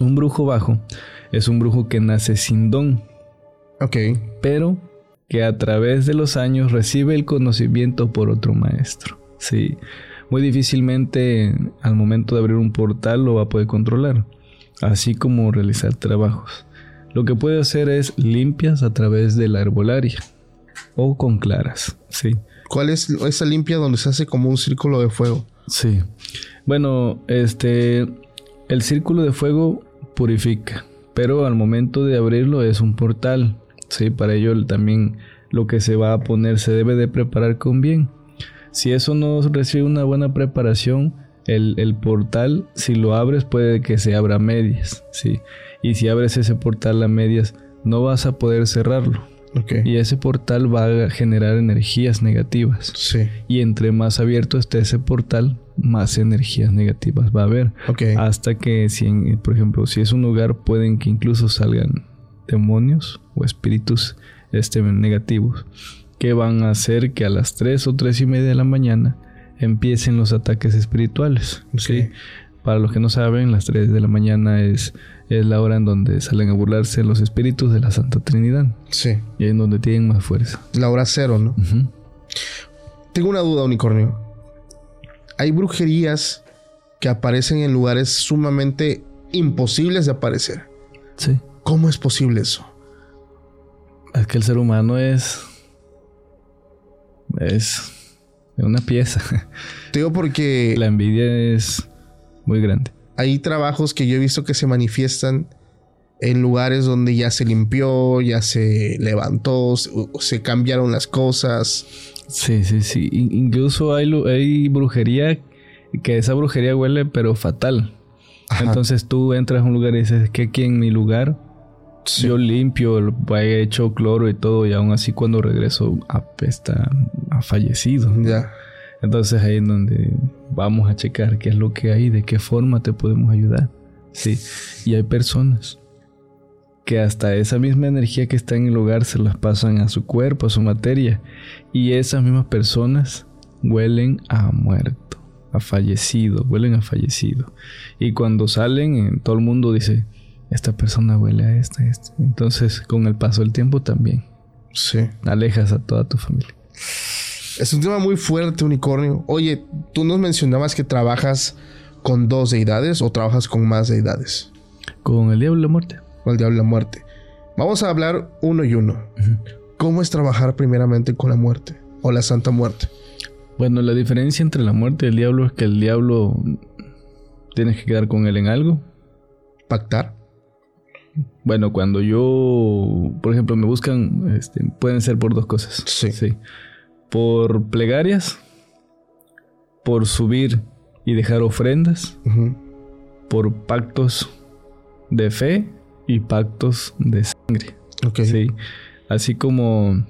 Un brujo bajo es un brujo que nace sin don. Ok. Pero que a través de los años recibe el conocimiento por otro maestro. Sí. Muy difícilmente al momento de abrir un portal lo va a poder controlar, así como realizar trabajos. Lo que puede hacer es limpias a través de la herbolaria o con claras, sí. ¿Cuál es esa limpia donde se hace como un círculo de fuego? Sí. Bueno, este el círculo de fuego purifica, pero al momento de abrirlo es un portal. Sí, para ello también lo que se va a poner se debe de preparar con bien. Si eso no recibe una buena preparación, el, portal, si lo abres, puede que se abra a medias, ¿sí? Y si abres ese portal a medias, no vas a poder cerrarlo. Y ese portal va a generar energías negativas. Sí. Y entre más abierto esté ese portal, más energías negativas va a haber. Hasta que, si por ejemplo, si es un lugar, pueden que incluso salgan demonios o espíritus este, negativos que van a hacer que a las 3 o 3 y media de la mañana empiecen los ataques espirituales. ¿sí? Para los que no saben, las 3 de la mañana es, es la hora en donde salen a burlarse los espíritus de la Santa Trinidad. Sí. Y en donde tienen más fuerza. La hora cero, ¿no? Tengo una duda, unicornio. Hay brujerías que aparecen en lugares sumamente imposibles de aparecer. Sí. ¿Cómo es posible eso? Es que el ser humano es es una pieza. Te digo porque... La envidia es muy grande. Hay trabajos que yo he visto que se manifiestan en lugares donde ya se limpió, ya se levantó, se cambiaron las cosas. Sí, sí, sí. Incluso hay, hay brujería que esa brujería huele pero fatal. Entonces tú entras a un lugar y dices que aquí en mi lugar yo limpio, he hecho cloro y todo, y aún así cuando regreso apesta, ha fallecido. Ya. Entonces ahí es donde vamos a checar qué es lo que hay, de qué forma te podemos ayudar. Sí. Y hay personas que hasta esa misma energía que está en el hogar se las pasan a su cuerpo, a su materia. Y esas mismas personas huelen a muerto, a fallecido, huelen a fallecido. Y cuando salen, todo el mundo dice, esta persona huele a esta, esta. Entonces, con el paso del tiempo también. Sí. Alejas a toda tu familia. Es un tema muy fuerte, unicornio. Oye, tú nos mencionabas que trabajas con dos deidades o trabajas con más deidades. Con el diablo de la muerte. Con el diablo de la muerte. Vamos a hablar uno y uno. ¿Cómo es trabajar primeramente con la muerte o la santa muerte? Bueno, la diferencia entre la muerte y el diablo es que el diablo tienes que quedar con él en algo. Pactar. Bueno, cuando yo, por ejemplo, me buscan, este, pueden ser por dos cosas. Sí. sí. Por plegarias, por subir y dejar ofrendas, por pactos de fe y pactos de sangre. Sí. Así como,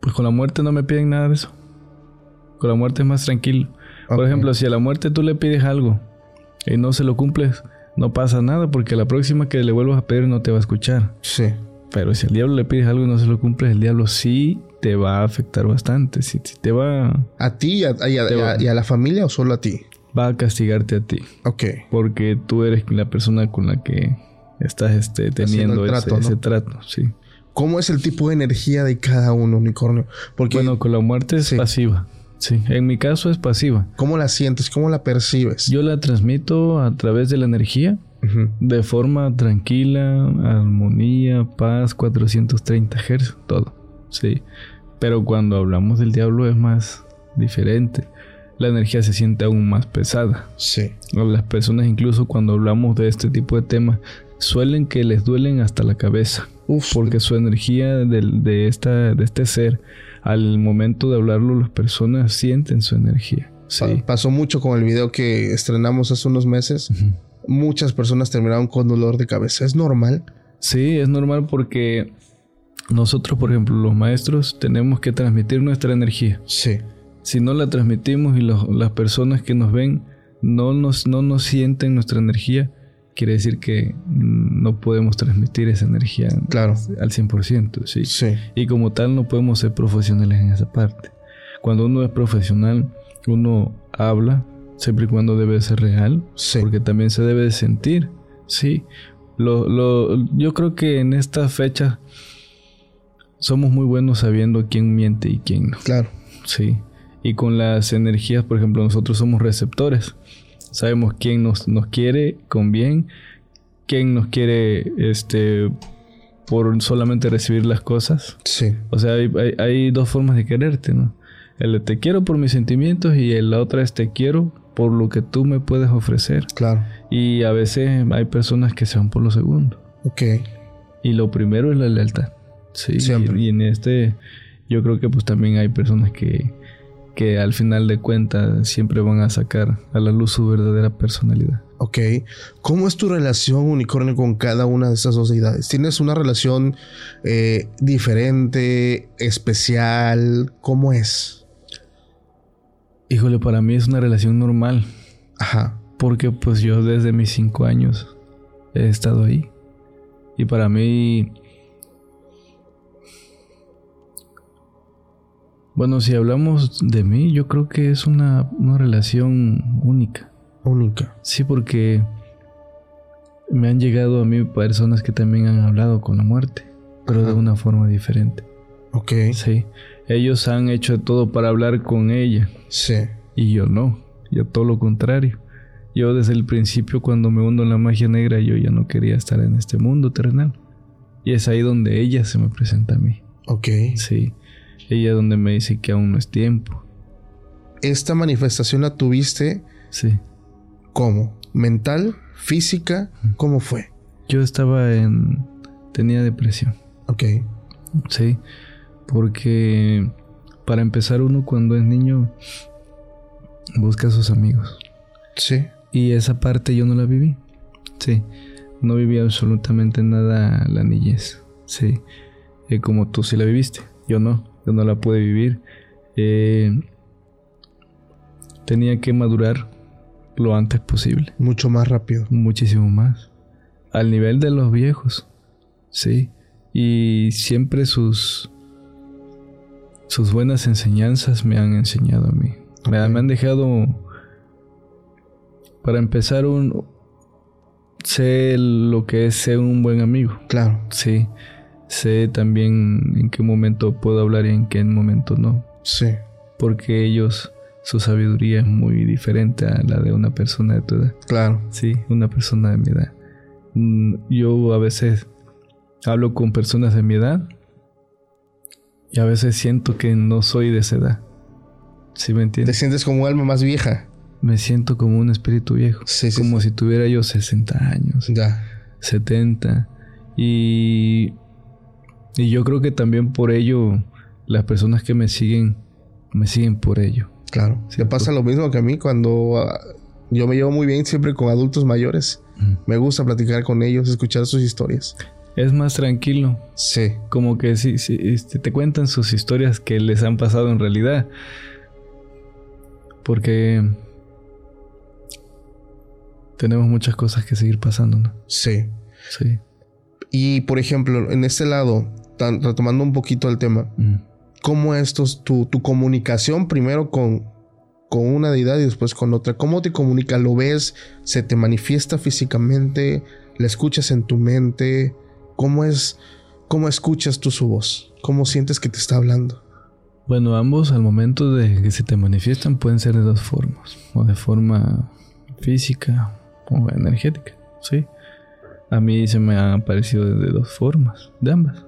pues con la muerte no me piden nada de eso. Con la muerte es más tranquilo. Por ejemplo, si a la muerte tú le pides algo y no se lo cumples, no pasa nada porque la próxima que le vuelvas a pedir no te va a escuchar. Sí. Pero si al diablo le pides algo y no se lo cumples, el diablo sí te va a afectar bastante. Si, te va... ¿A ti y a, la familia o solo a ti? Va a castigarte a ti. Ok. Porque tú eres la persona con la que estás este, teniendo ese, trato, sí. ¿Cómo es el tipo de energía de cada uno, unicornio? Porque... Bueno, con la muerte es pasiva. Sí, en mi caso es pasiva. ¿Cómo la sientes? ¿Cómo la percibes? Yo la transmito a través de la energía, de forma tranquila, armonía, paz, 430 Hz, todo. Sí. Pero cuando hablamos del diablo es más diferente. la energía se siente aún más pesada. Sí. Las personas incluso cuando hablamos de este tipo de temas suelen que les duelen hasta la cabeza. Uf. Porque su energía del- de, esta, de este ser, al momento de hablarlo, las personas sienten su energía. Sí. Pa- pasó mucho con el video que estrenamos hace unos meses. Muchas personas terminaron con dolor de cabeza. ¿Es normal? Sí, es normal porque nosotros, por ejemplo, los maestros, tenemos que transmitir nuestra energía. Sí. Si no la transmitimos y los- las personas que nos ven no nos, no nos sienten nuestra energía, quiere decir que no podemos transmitir esa energía Claro. al 100%, ¿sí? Sí. Y como tal no podemos ser profesionales en esa parte. Cuando uno es profesional, uno habla siempre y cuando debe ser real, Sí. porque también se debe de sentir, ¿sí? Lo, lo- yo creo que en esta fecha somos muy buenos sabiendo quién miente y quién no, Claro. ¿sí? Y con las energías, por ejemplo, nosotros somos receptores. Sabemos quién nos, nos quiere con bien, quién nos quiere este, por solamente recibir las cosas. Sí. O sea, hay, hay- hay dos formas de quererte, ¿no? El de te quiero por mis sentimientos y la otra es te quiero por lo que tú me puedes ofrecer. Claro. Y a veces hay personas que se van por lo segundo. Ok. Y lo primero es la lealtad. Sí. Siempre. Y, en este, yo creo que pues también hay personas que, que al final de cuentas siempre van a sacar a la luz su verdadera personalidad. Ok. ¿Cómo es tu relación, unicornio, con cada una de estas dos deidades? ¿Tienes una relación eh, diferente, especial? ¿Cómo es? Híjole, para mí es una relación normal. Ajá. Porque pues yo desde mis cinco años he estado ahí. Y para mí... Bueno, si hablamos de mí, yo creo que es una, una relación única. Única. Sí, porque me han llegado a mí personas que también han hablado con la muerte, pero de una forma diferente. Ok. Sí, ellos han hecho todo para hablar con ella Sí. y yo no, yo todo lo contrario. Yo desde el principio cuando me hundo en la magia negra yo ya no quería estar en este mundo terrenal. Y es ahí donde ella se me presenta a mí. Ok. Sí, ella es donde me dice que aún no es tiempo. ¿Esta manifestación la tuviste Sí, cómo? ¿Mental? ¿Física? ¿Cómo fue? yo estaba en... tenía depresión. Ok. Sí, porque para empezar uno cuando es niño busca a sus amigos. Sí. Y esa parte yo no la viví. Sí, no viví absolutamente nada la niñez. Sí, Eh, como tú sí la viviste. Yo no, yo no la pude vivir. Eh, tenía que madurar lo antes posible. Mucho más rápido. Muchísimo más. Al nivel de los viejos. Sí. Y siempre sus. Sus buenas enseñanzas me han enseñado a mí. Me, han dejado. Para empezar, un. Sé lo que es ser un buen amigo. Claro. Sí. Sé también en qué momento puedo hablar y en qué momento no. Sí. Porque ellos. Su sabiduría es muy diferente a la de una persona de tu edad. Claro. Sí, una persona de mi edad. Mm, Yo a veces hablo con personas de mi edad y a veces siento que no soy de esa edad. ¿Sí me Te entiendes? sientes como un alma más vieja. Me siento como un espíritu viejo. Sí, sí. como si tuviera yo 60 años, Ya. 70. Y, y yo creo que también por ello las personas que me siguen, me siguen por ello. Claro. Te pasa lo mismo que a mí cuando ah, yo me llevo muy bien siempre con adultos mayores. Mm. Me gusta platicar con ellos, escuchar sus historias. Es más tranquilo, Sí. como que sí, sí, este, te cuentan sus historias que les han pasado en realidad. Porque tenemos muchas cosas que seguir pasando, ¿no? Sí. Sí. Y por ejemplo, en este lado, tan- retomando un poquito el tema, Mm. ¿cómo es tu, tu, tu comunicación primero con, con una deidad y después con otra? ¿Cómo te comunica? ¿Lo ves? ¿Se te manifiesta físicamente? ¿La escuchas en tu mente? ¿Cómo es? ¿Cómo escuchas tú su voz? ¿Cómo sientes que te está hablando? Bueno, ambos al momento de que se te manifiestan pueden ser de dos formas. O de forma física o energética. Sí. A mí se me han aparecido de, dos formas. De ambas.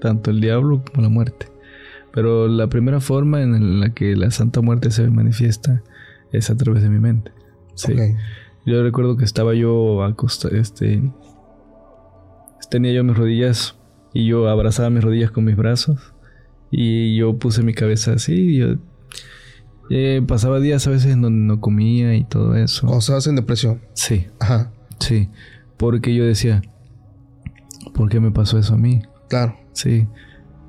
Tanto el diablo como la muerte. Pero la primera forma en la que la Santa Muerte se manifiesta es a través de mi mente. Sí. Yo recuerdo que estaba yo acostado, este, tenía yo mis rodillas y yo abrazaba mis rodillas con mis brazos y yo puse mi cabeza así y yo eh, pasaba días a veces en donde no comía y todo eso. ¿O estabas en depresión? Sí. Ajá. Sí. Porque yo decía, ¿por qué me pasó eso a mí? Claro. Sí.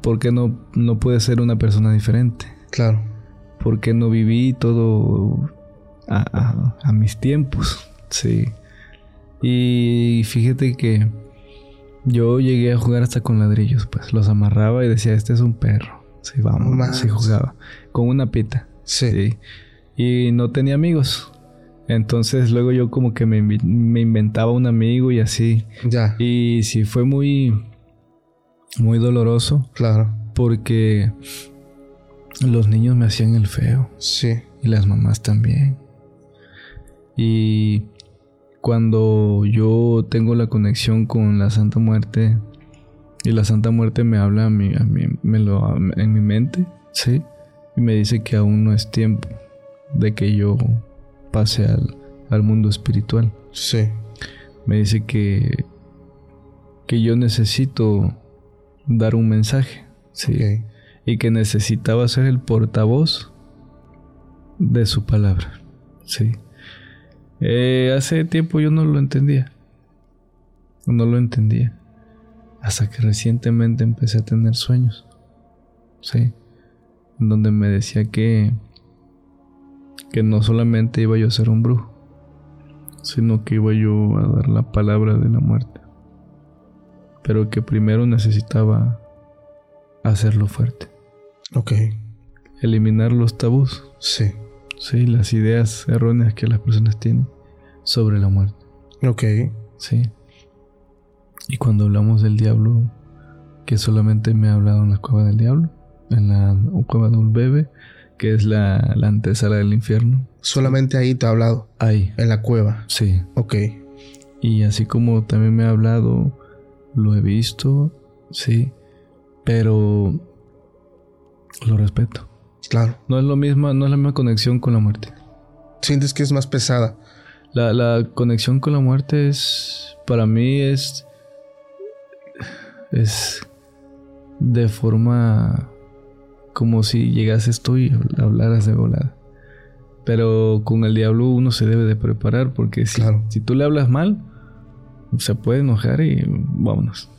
¿Por qué no, no puede ser una persona diferente? Claro. ¿Por qué no viví todo a, a mis tiempos? Sí. Y fíjate que yo llegué a jugar hasta con ladrillos, pues los amarraba y decía, este es un perro. Sí, vamos, así jugaba. Con una pita. Sí. Y no tenía amigos. Entonces luego yo como que me, inventaba un amigo y así. Ya. Y sí fue muy, muy doloroso. Claro. Porque los niños me hacían el feo. Sí. Y las mamás también. Y cuando yo tengo la conexión con la Santa Muerte y la Santa Muerte me habla a mí, a mí me lo, en mi mente, ¿sí? Y me dice que aún no es tiempo de que yo pase al, al mundo espiritual. Sí. Me dice que, que yo necesito dar un mensaje, ¿sí? Y que necesitaba ser el portavoz de su palabra, ¿sí? Eh, hace tiempo yo no lo entendía. No lo entendía. Hasta que recientemente empecé a tener sueños. Sí. Donde me decía que. que no solamente iba yo a ser un brujo. Sino que iba yo a dar la palabra de la muerte. Pero que primero necesitaba hacerlo fuerte. Ok. Eliminar los tabús. Sí. Sí, las ideas erróneas que las personas tienen sobre la muerte. Ok. Sí. Y cuando hablamos del diablo, que solamente me ha hablado en la cueva del diablo, en la cueva de un bebé, que es la, la antesala del infierno. Solamente ahí te ha hablado. Ahí. En la cueva. Sí. Ok. Y así como también me ha hablado, lo he visto, sí, pero lo respeto. Claro. No es lo mismo, no es la misma conexión con la muerte. Sientes que es más pesada. La, la conexión con la muerte es, para mí es, es de forma como si llegases tú y hablaras de volada. Pero con el diablo uno se debe de preparar porque si, si tú le hablas mal, se puede enojar y vámonos.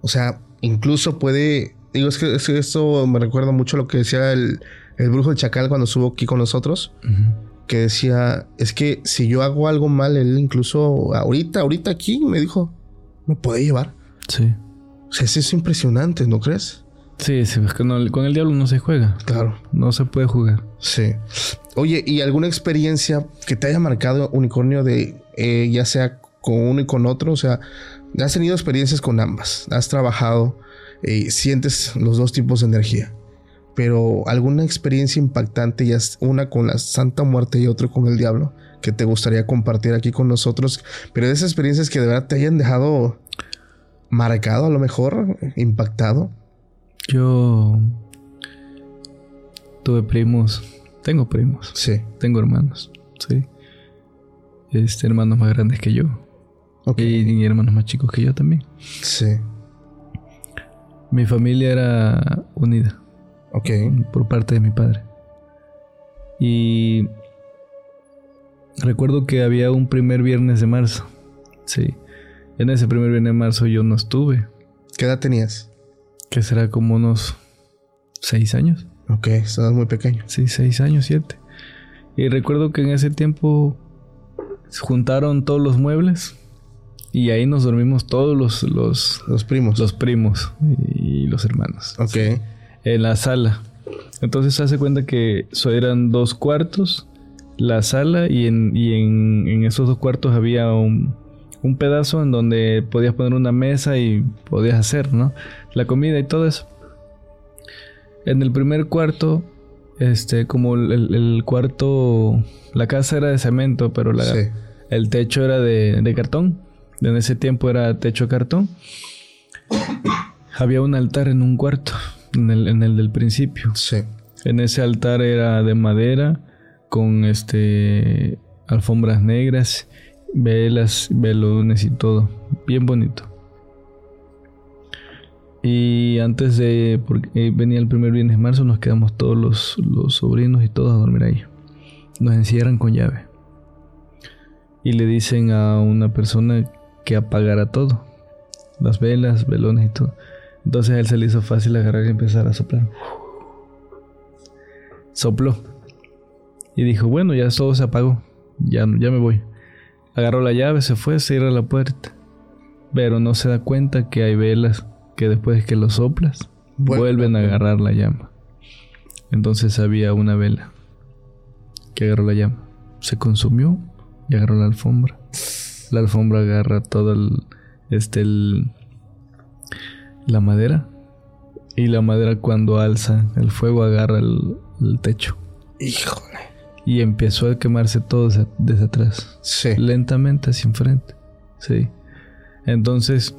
O sea, incluso puede... Digo, es que, esto me recuerda mucho lo que decía el, el brujo del chacal cuando estuvo aquí con nosotros. Que decía, es que si yo hago algo mal, él incluso ahorita, ahorita aquí me dijo, me puede llevar. Sí. O sea, eso es impresionante, ¿no crees? Sí, sí, es que con el diablo no se juega. Claro. No se puede jugar. Sí. Oye, ¿y alguna experiencia que te haya marcado unicornio de eh, ya sea con uno y con otro? O sea, has tenido experiencias con ambas, has trabajado, y eh, sientes los dos tipos de energía pero alguna experiencia impactante, ya una con la Santa Muerte y otra con el diablo, que te gustaría compartir aquí con nosotros, pero de esas experiencias que de verdad te hayan dejado marcado a lo mejor, impactado. Yo tuve primos, tengo primos, sí, tengo hermanos, sí, este hermanos más grandes que yo, y hermanos más chicos que yo también, sí. Mi familia era unida Ok. Por parte de mi padre. Y recuerdo que había un primer viernes de marzo. Sí. En ese primer viernes de marzo yo no estuve. ¿Qué edad tenías? Que será como unos seis años. Ok, estabas muy pequeño. Sí, seis años, siete. Y recuerdo que en ese tiempo juntaron todos los muebles y ahí nos dormimos todos los, los, los primos. Los primos y los hermanos. Ok en la sala. Entonces se hace cuenta que eran dos cuartos, la sala y en, y en, esos dos cuartos había un, un, pedazo en donde podías poner una mesa y podías hacer, ¿no? La comida y todo eso. En el primer cuarto, este, como el, cuarto, la casa era de cemento, pero la, el techo era de, de cartón. En ese tiempo era techo cartón. Había un altar en un cuarto en el, en el del principio. Sí. En ese altar era de madera, con este alfombras negras, velas, velones y todo, bien bonito. Y antes de, porque venía el primer viernes de marzo, nos quedamos todos los, los sobrinos y todos a dormir ahí. Nos encierran con llave. Y le dicen a una persona que apagara todo. Las velas, velones y todo. Entonces a él se le hizo fácil agarrar y empezar a soplar. Sopló. Y dijo, bueno, ya todo se apagó. Ya, ya me voy. Agarró la llave, se fue, cierra la puerta. Pero no se da cuenta que hay velas que después que lo soplas, vuelven a agarrar la llama. Entonces había una vela que agarró la llama. Se consumió y agarró la alfombra. La alfombra agarra todo el, este, el, la madera. Y la madera cuando alza el fuego agarra el, techo. Híjole. Y empezó a quemarse todo desde, atrás. Sí. Lentamente hacia enfrente. Sí. Entonces,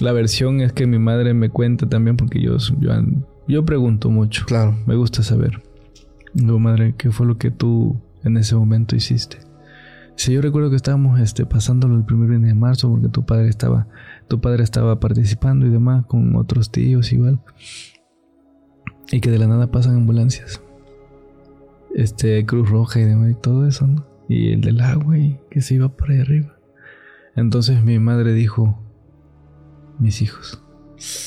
la versión es que mi madre me cuenta también porque yo, yo, pregunto mucho. Claro. Me gusta saber. No, madre, ¿qué fue lo que tú en ese momento hiciste? Sí, yo recuerdo que estábamos este, pasándolo el primer viernes de marzo porque tu padre estaba, tu padre estaba participando y demás con otros tíos igual. Y que de la nada pasan ambulancias. Este, Cruz Roja y demás y todo eso, ¿no? Y el del agua y que se iba por ahí arriba. Entonces mi madre dijo, mis hijos.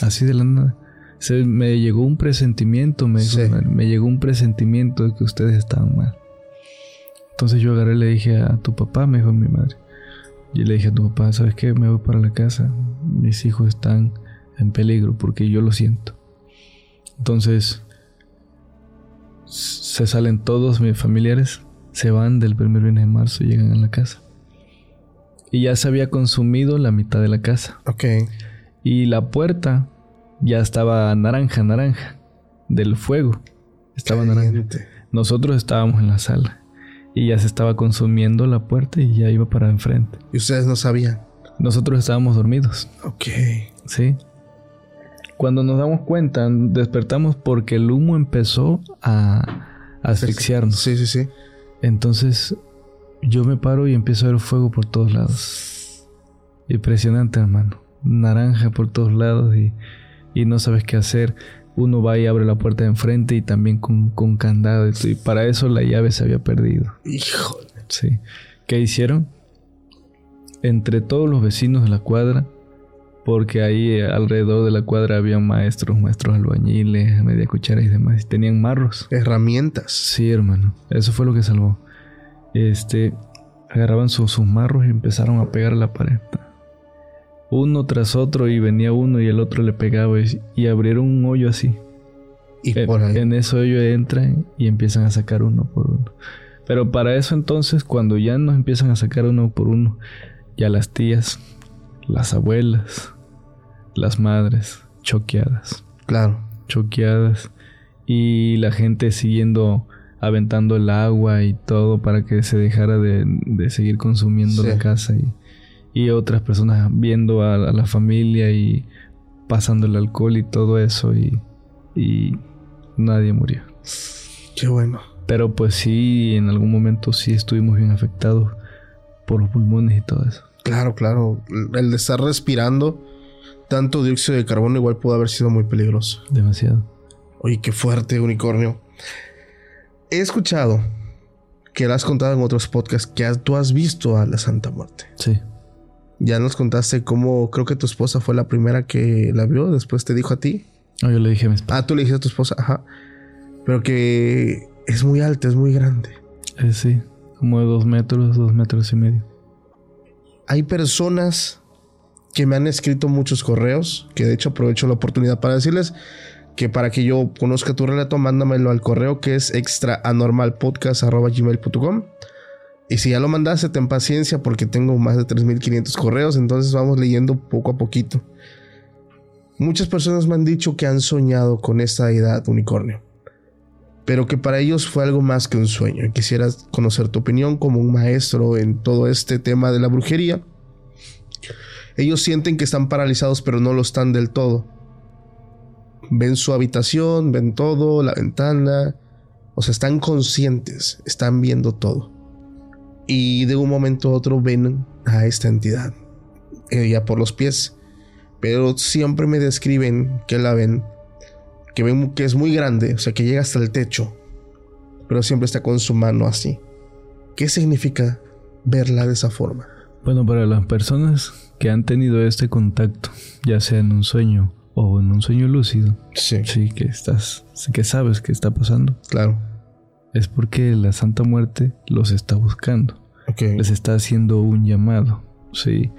Así de la nada. Se, me llegó un presentimiento, me, me llegó un presentimiento de que ustedes estaban mal. Entonces yo agarré y le dije a tu papá, me dijo mi madre. Y le dije a tu papá, ¿sabes qué? Me voy para la casa. Mis hijos están en peligro porque yo lo siento. Entonces se salen todos mis familiares, se van del primer viernes de marzo y llegan a la casa. Y ya se había consumido la mitad de la casa. Ok. Y la puerta ya estaba naranja, naranja, del fuego. Estaba naranja. Nosotros estábamos en la sala y ya se estaba consumiendo la puerta y ya iba para enfrente. ¿Y ustedes no sabían? Nosotros estábamos dormidos. Ok. Sí. Cuando nos damos cuenta, despertamos porque el humo empezó a asfixiarnos. Sí, sí, sí. Entonces yo me paro y empiezo a ver fuego por todos lados. Impresionante, hermano naranja por todos lados y, no sabes qué hacer. Uno va y abre la puerta de enfrente y también con, con candado. Y para eso la llave se había perdido. Híjole. Sí. ¿Qué hicieron? Entre todos los vecinos de la cuadra, porque ahí alrededor de la cuadra había maestros, maestros albañiles, media cuchara y demás, y tenían marros. Herramientas. Sí, hermano. Eso fue lo que salvó. Este, agarraban sus, sus marros y empezaron a pegar a la pared uno tras otro y venía uno y el otro le pegaba y, abrieron un hoyo así. Y en, por ahí. en ese hoyo entran y empiezan a sacar uno por uno. Pero para eso entonces, cuando ya nos empiezan a sacar uno por uno, ya las tías, las abuelas, las madres, choqueadas. Claro. Choqueadas. Y la gente siguiendo aventando el agua y todo para que se dejara de, seguir consumiendo la casa y y otras personas viendo a, la familia y pasando el alcohol y todo eso y, y nadie murió. Qué bueno. Pero pues sí, en algún momento sí estuvimos bien afectados por los pulmones y todo eso. Claro, claro. El de estar respirando tanto dióxido de carbono igual pudo haber sido muy peligroso. Demasiado. Oye, qué fuerte, unicornio. He escuchado que lo has contado en otros podcasts que tú has visto a la Santa Muerte. Sí. Ya nos contaste cómo creo que tu esposa fue la primera que la vio, después te dijo a ti. No, yo le dije a mi esposa. Ah, tú le dijiste a tu esposa, ajá. Pero que es muy alta, es muy grande. Eh, sí, como de dos metros, dos metros y medio. Hay personas que me han escrito muchos correos, que de hecho aprovecho la oportunidad para decirles que para que yo conozca tu relato, mándamelo al correo que es extraanormalpodcast.gmail.com y si ya lo mandaste, ten paciencia porque tengo más de 3.500 correos, entonces vamos leyendo poco a poquito. Muchas personas me han dicho que han soñado con esta edad unicornio, pero que para ellos fue algo más que un sueño. Quisiera conocer tu opinión como un maestro en todo este tema de la brujería. Ellos sienten que están paralizados, pero no lo están del todo. Ven su habitación, ven todo, la ventana, O sea, están conscientes, están viendo todo. Y de un momento a otro ven a esta entidad, ella por los pies. Pero siempre me describen que la ven, que ven que es muy grande, o sea, que llega hasta el techo, pero siempre está con su mano así. ¿Qué significa verla de esa forma? Bueno, para las personas que han tenido este contacto, ya sea en un sueño o en un sueño lúcido, Sí, sí, que estás, que sabes que está pasando, claro. Es porque la Santa Muerte los está buscando, les está haciendo un llamado, sí.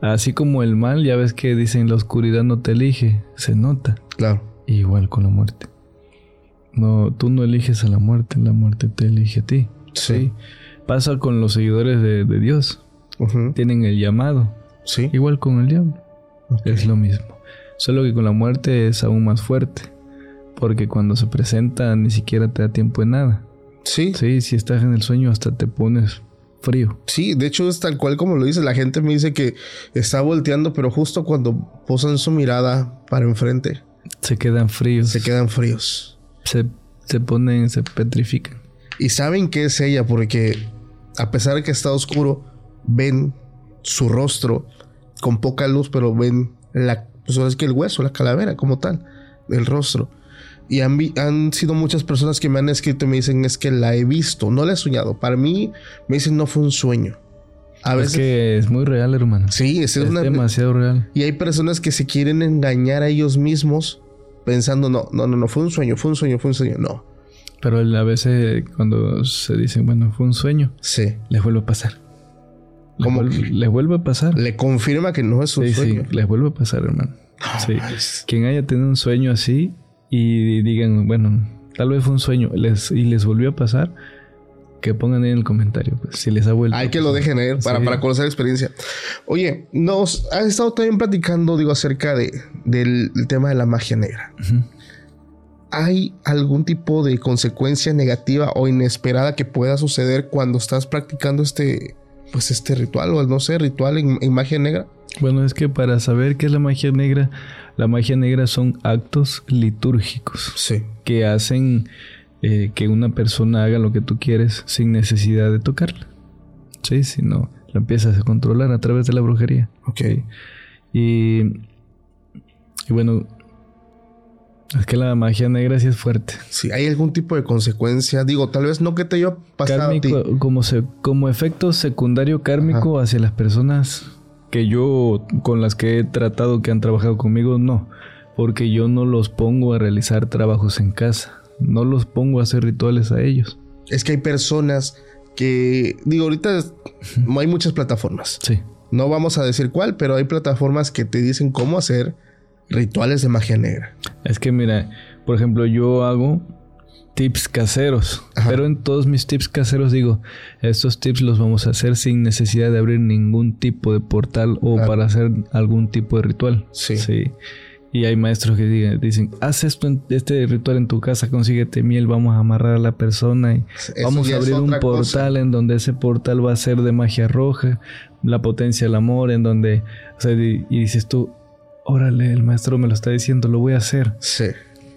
Así como el mal, ya ves que dicen la oscuridad no te elige, se nota, Claro. igual con la muerte. No, tú no eliges a la muerte, la muerte te elige a ti. Sí. Pasa con los seguidores de, de Dios, tienen el llamado, Sí. igual con el diablo. Es lo mismo. Solo que con la muerte es aún más fuerte. Porque cuando se presenta ni siquiera te da tiempo de nada. Sí. Sí, si estás en el sueño hasta te pones frío. Sí, de hecho es tal cual como lo dice. La gente me dice que está volteando, pero justo cuando posan su mirada para enfrente, Se quedan fríos. se quedan fríos. Se, se ponen, se petrifican. Y saben que es ella porque a pesar de que está oscuro, ven su rostro con poca luz, pero ven la, pues es que el hueso, la calavera como tal, del rostro. Y han, han sido muchas personas que me han escrito y me dicen es que la he visto, no la he soñado. Para mí me dicen no fue un sueño. A Es veces que es muy real, hermano. sí, es, es una demasiado real. y hay personas que se quieren engañar a ellos mismos pensando no, no, no, no fue un sueño, fue un sueño, fue un sueño. No. Pero a veces cuando se dicen, bueno, fue un sueño, Sí. les vuelve a pasar. Les, ¿Cómo? vuelve, les vuelve a pasar. Le confirma que no es un Sí, sí, sueño. les vuelve a pasar, hermano. Sí. Quien haya tenido un sueño así y digan, bueno, tal vez fue un sueño les, y les volvió a pasar, que pongan en el comentario, pues, si les ha vuelto. Hay que lo dejen leer para, Sí. para conocer la experiencia. Oye, nos has estado también platicando, digo, acerca de, del tema de la magia negra. ¿Hay algún tipo de consecuencia negativa o inesperada que pueda suceder cuando estás practicando este, pues este ritual o no sé, ritual en, en magia negra? Bueno, es que para saber qué es la magia negra, la magia negra son actos litúrgicos Sí. que hacen eh, que una persona haga lo que tú quieres sin necesidad de tocarla. Sí, si no, la empiezas a controlar a través de la brujería. Ok. Sí. Y, y bueno, es que la magia negra sí es fuerte. Si hay algún tipo de consecuencia, digo, tal vez no que te haya pasado a ti. Kármico, como, se, como efecto secundario kármico hacia las personas que yo, con las que he tratado, que han trabajado conmigo, no. Porque yo no los pongo a realizar trabajos en casa. No los pongo a hacer rituales a ellos. Es que hay personas que, digo, ahorita hay muchas plataformas. Sí. No vamos a decir cuál, pero hay plataformas que te dicen cómo hacer rituales de magia negra. Es que mira, por ejemplo, yo hago tips caseros, Ajá. pero en todos mis tips caseros digo, estos tips los vamos a hacer sin necesidad de abrir ningún tipo de portal o Claro. para hacer algún tipo de ritual. Sí. Y hay maestros que digan- dicen, haz esto en- este ritual en tu casa, consíguete miel, vamos a amarrar a la persona y Eso vamos a abrir un portal cosa. en donde ese portal va a ser de magia roja, la potencia del amor, en donde, o sea, y, y dices tú, órale, el maestro me lo está diciendo, lo voy a hacer Sí.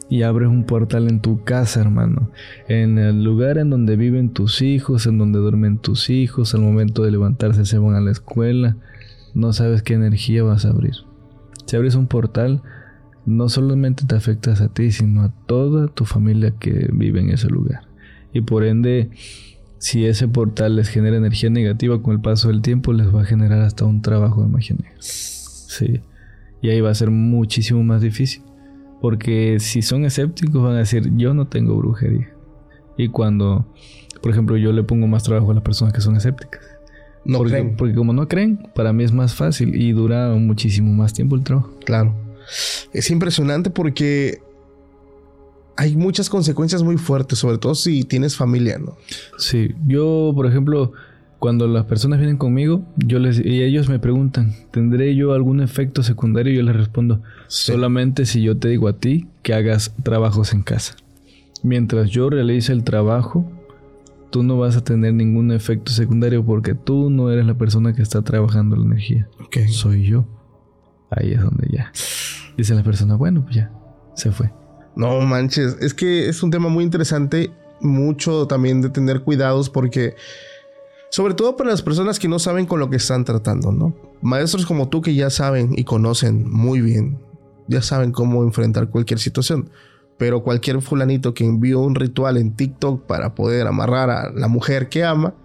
Y abres un portal en tu casa, hermano. En el lugar en donde viven tus hijos, en donde duermen tus hijos, al momento de levantarse se van a la escuela. No sabes qué energía vas a abrir. Si abres un portal, no solamente te afectas a ti, sino a toda tu familia que vive en ese lugar. Y por ende, si ese portal les genera energía negativa con el paso del tiempo, les va a generar hasta un trabajo de magia negra. Sí. Y ahí va a ser muchísimo más difícil. Porque si son escépticos van a decir, yo no tengo brujería. Y cuando, por ejemplo, yo le pongo más trabajo a las personas que son escépticas. No porque, creen. porque como no creen, para mí es más fácil y dura muchísimo más tiempo el trabajo. Claro. Es impresionante porque hay muchas consecuencias muy fuertes, sobre todo si tienes familia, ¿no? Sí, yo, por ejemplo, cuando las personas vienen conmigo, yo les y ellos me preguntan, ¿tendré yo algún efecto secundario? Y yo les respondo, Sí. solamente si yo te digo a ti que hagas trabajos en casa. Mientras yo realice el trabajo, tú no vas a tener ningún efecto secundario porque tú no eres la persona que está trabajando la energía. Soy yo. Ahí es donde ya. Dice la persona, bueno, pues ya, se fue. No manches, es que es un tema muy interesante mucho también de tener cuidados porque, sobre todo para las personas que no saben con lo que están tratando, ¿no? Maestros como tú que ya saben y conocen muy bien, ya saben cómo enfrentar cualquier situación. Pero cualquier fulanito que envió un ritual en TikTok para poder amarrar a la mujer que ama,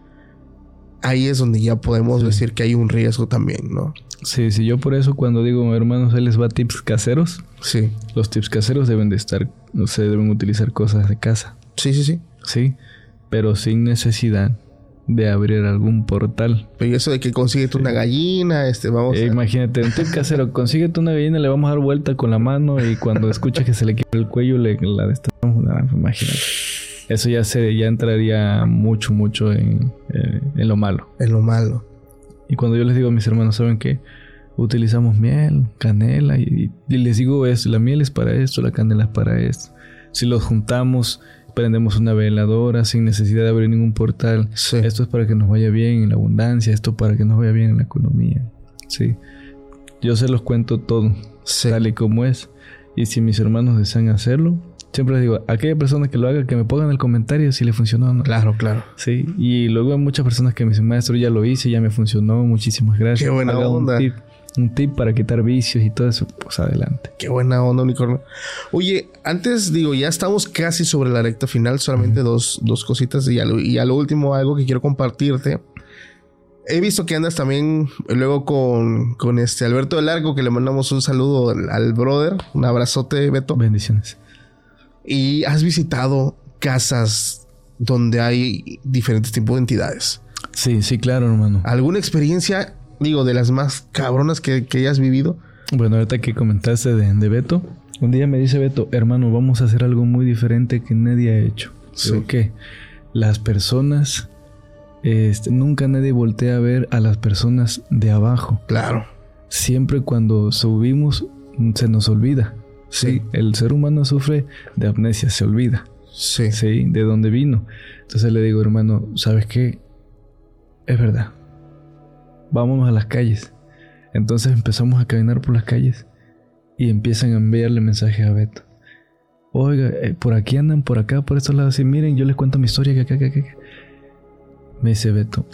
ahí es donde ya podemos decir que hay un riesgo también, ¿no? Sí, sí, yo por eso cuando digo, hermanos, él les va tips caseros. Sí. Los tips caseros deben de estar, no se deben utilizar cosas de casa. Sí, sí, sí. Sí, pero sin necesidad de abrir algún portal. Pero eso de que consíguete una gallina, este, vamos eh, Imagínate, un tip casero, consíguete una gallina, le vamos a dar vuelta con la mano y cuando escucha que se le quiebra el cuello, le la destapamos. imagínate. Eso ya se, ya entraría mucho, mucho en, eh, en lo malo. En lo malo. Y cuando yo les digo a mis hermanos, ¿saben qué? Utilizamos miel, canela y, les digo esto, la miel es para esto, la canela es para esto. Si los juntamos, prendemos una veladora sin necesidad de abrir ningún portal. Esto es para que nos vaya bien en la abundancia, esto para que nos vaya bien en la economía. Sí. Yo se los cuento todo, tal y como es. Y si mis hermanos desean hacerlo, siempre les digo, aquella persona que lo haga, que me pongan en el comentario si le funcionó o no. Claro, claro. Sí, y luego hay muchas personas que me dicen, maestro, ya lo hice, ya me funcionó, muchísimas gracias. Qué buena onda. Un tip, un tip, para quitar vicios y todo eso, pues adelante. Qué buena onda, unicornio. Oye, antes digo, ya estamos casi sobre la recta final, solamente dos, dos cositas y a, lo, y a lo último algo que quiero compartirte. He visto que andas también luego con, con este Alberto del Largo, que le mandamos un saludo al, al brother. Un abrazote, Beto. Bendiciones y has visitado casas donde hay diferentes tipos de entidades. Sí, sí, claro, hermano. ¿Alguna experiencia, digo, de las más cabronas que, que hayas vivido? Bueno, ahorita que comentaste de, de, Beto, un día me dice Beto, hermano, vamos a hacer algo muy diferente que nadie ha hecho. Sí. ¿Qué? Las personas, este, nunca nadie voltea a ver a las personas de abajo. Claro. Siempre cuando subimos, se nos olvida. Sí. El ser humano sufre de amnesia, se olvida. Sí. Sí, de dónde vino. Entonces le digo, hermano, ¿sabes qué? Es verdad. Vámonos a las calles. Entonces empezamos a caminar por las calles y empiezan a enviarle mensajes a Beto. Oiga, eh, por aquí andan, por acá, por estos lados. Y miren, yo les cuento mi historia. Que, acá, que, Me dice Beto,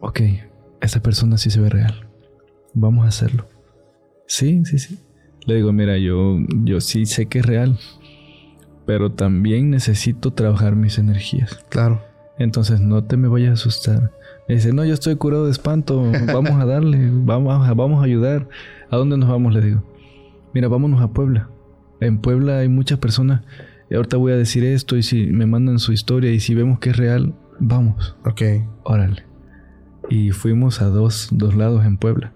ok, esa persona sí se ve real. Vamos a hacerlo. Sí, sí, sí. Le digo, mira, yo, yo sí sé que es real, pero también necesito trabajar mis energías. Claro. Entonces no te me vayas a asustar. Dice, no, yo estoy curado de espanto, vamos a darle, vamos a, vamos a ayudar. ¿A dónde nos vamos? Le digo, mira, vámonos a Puebla. En Puebla hay muchas personas. Y ahorita voy a decir esto y si me mandan su historia y si vemos que es real, vamos. Ok. Órale. Y fuimos a dos, dos lados en Puebla.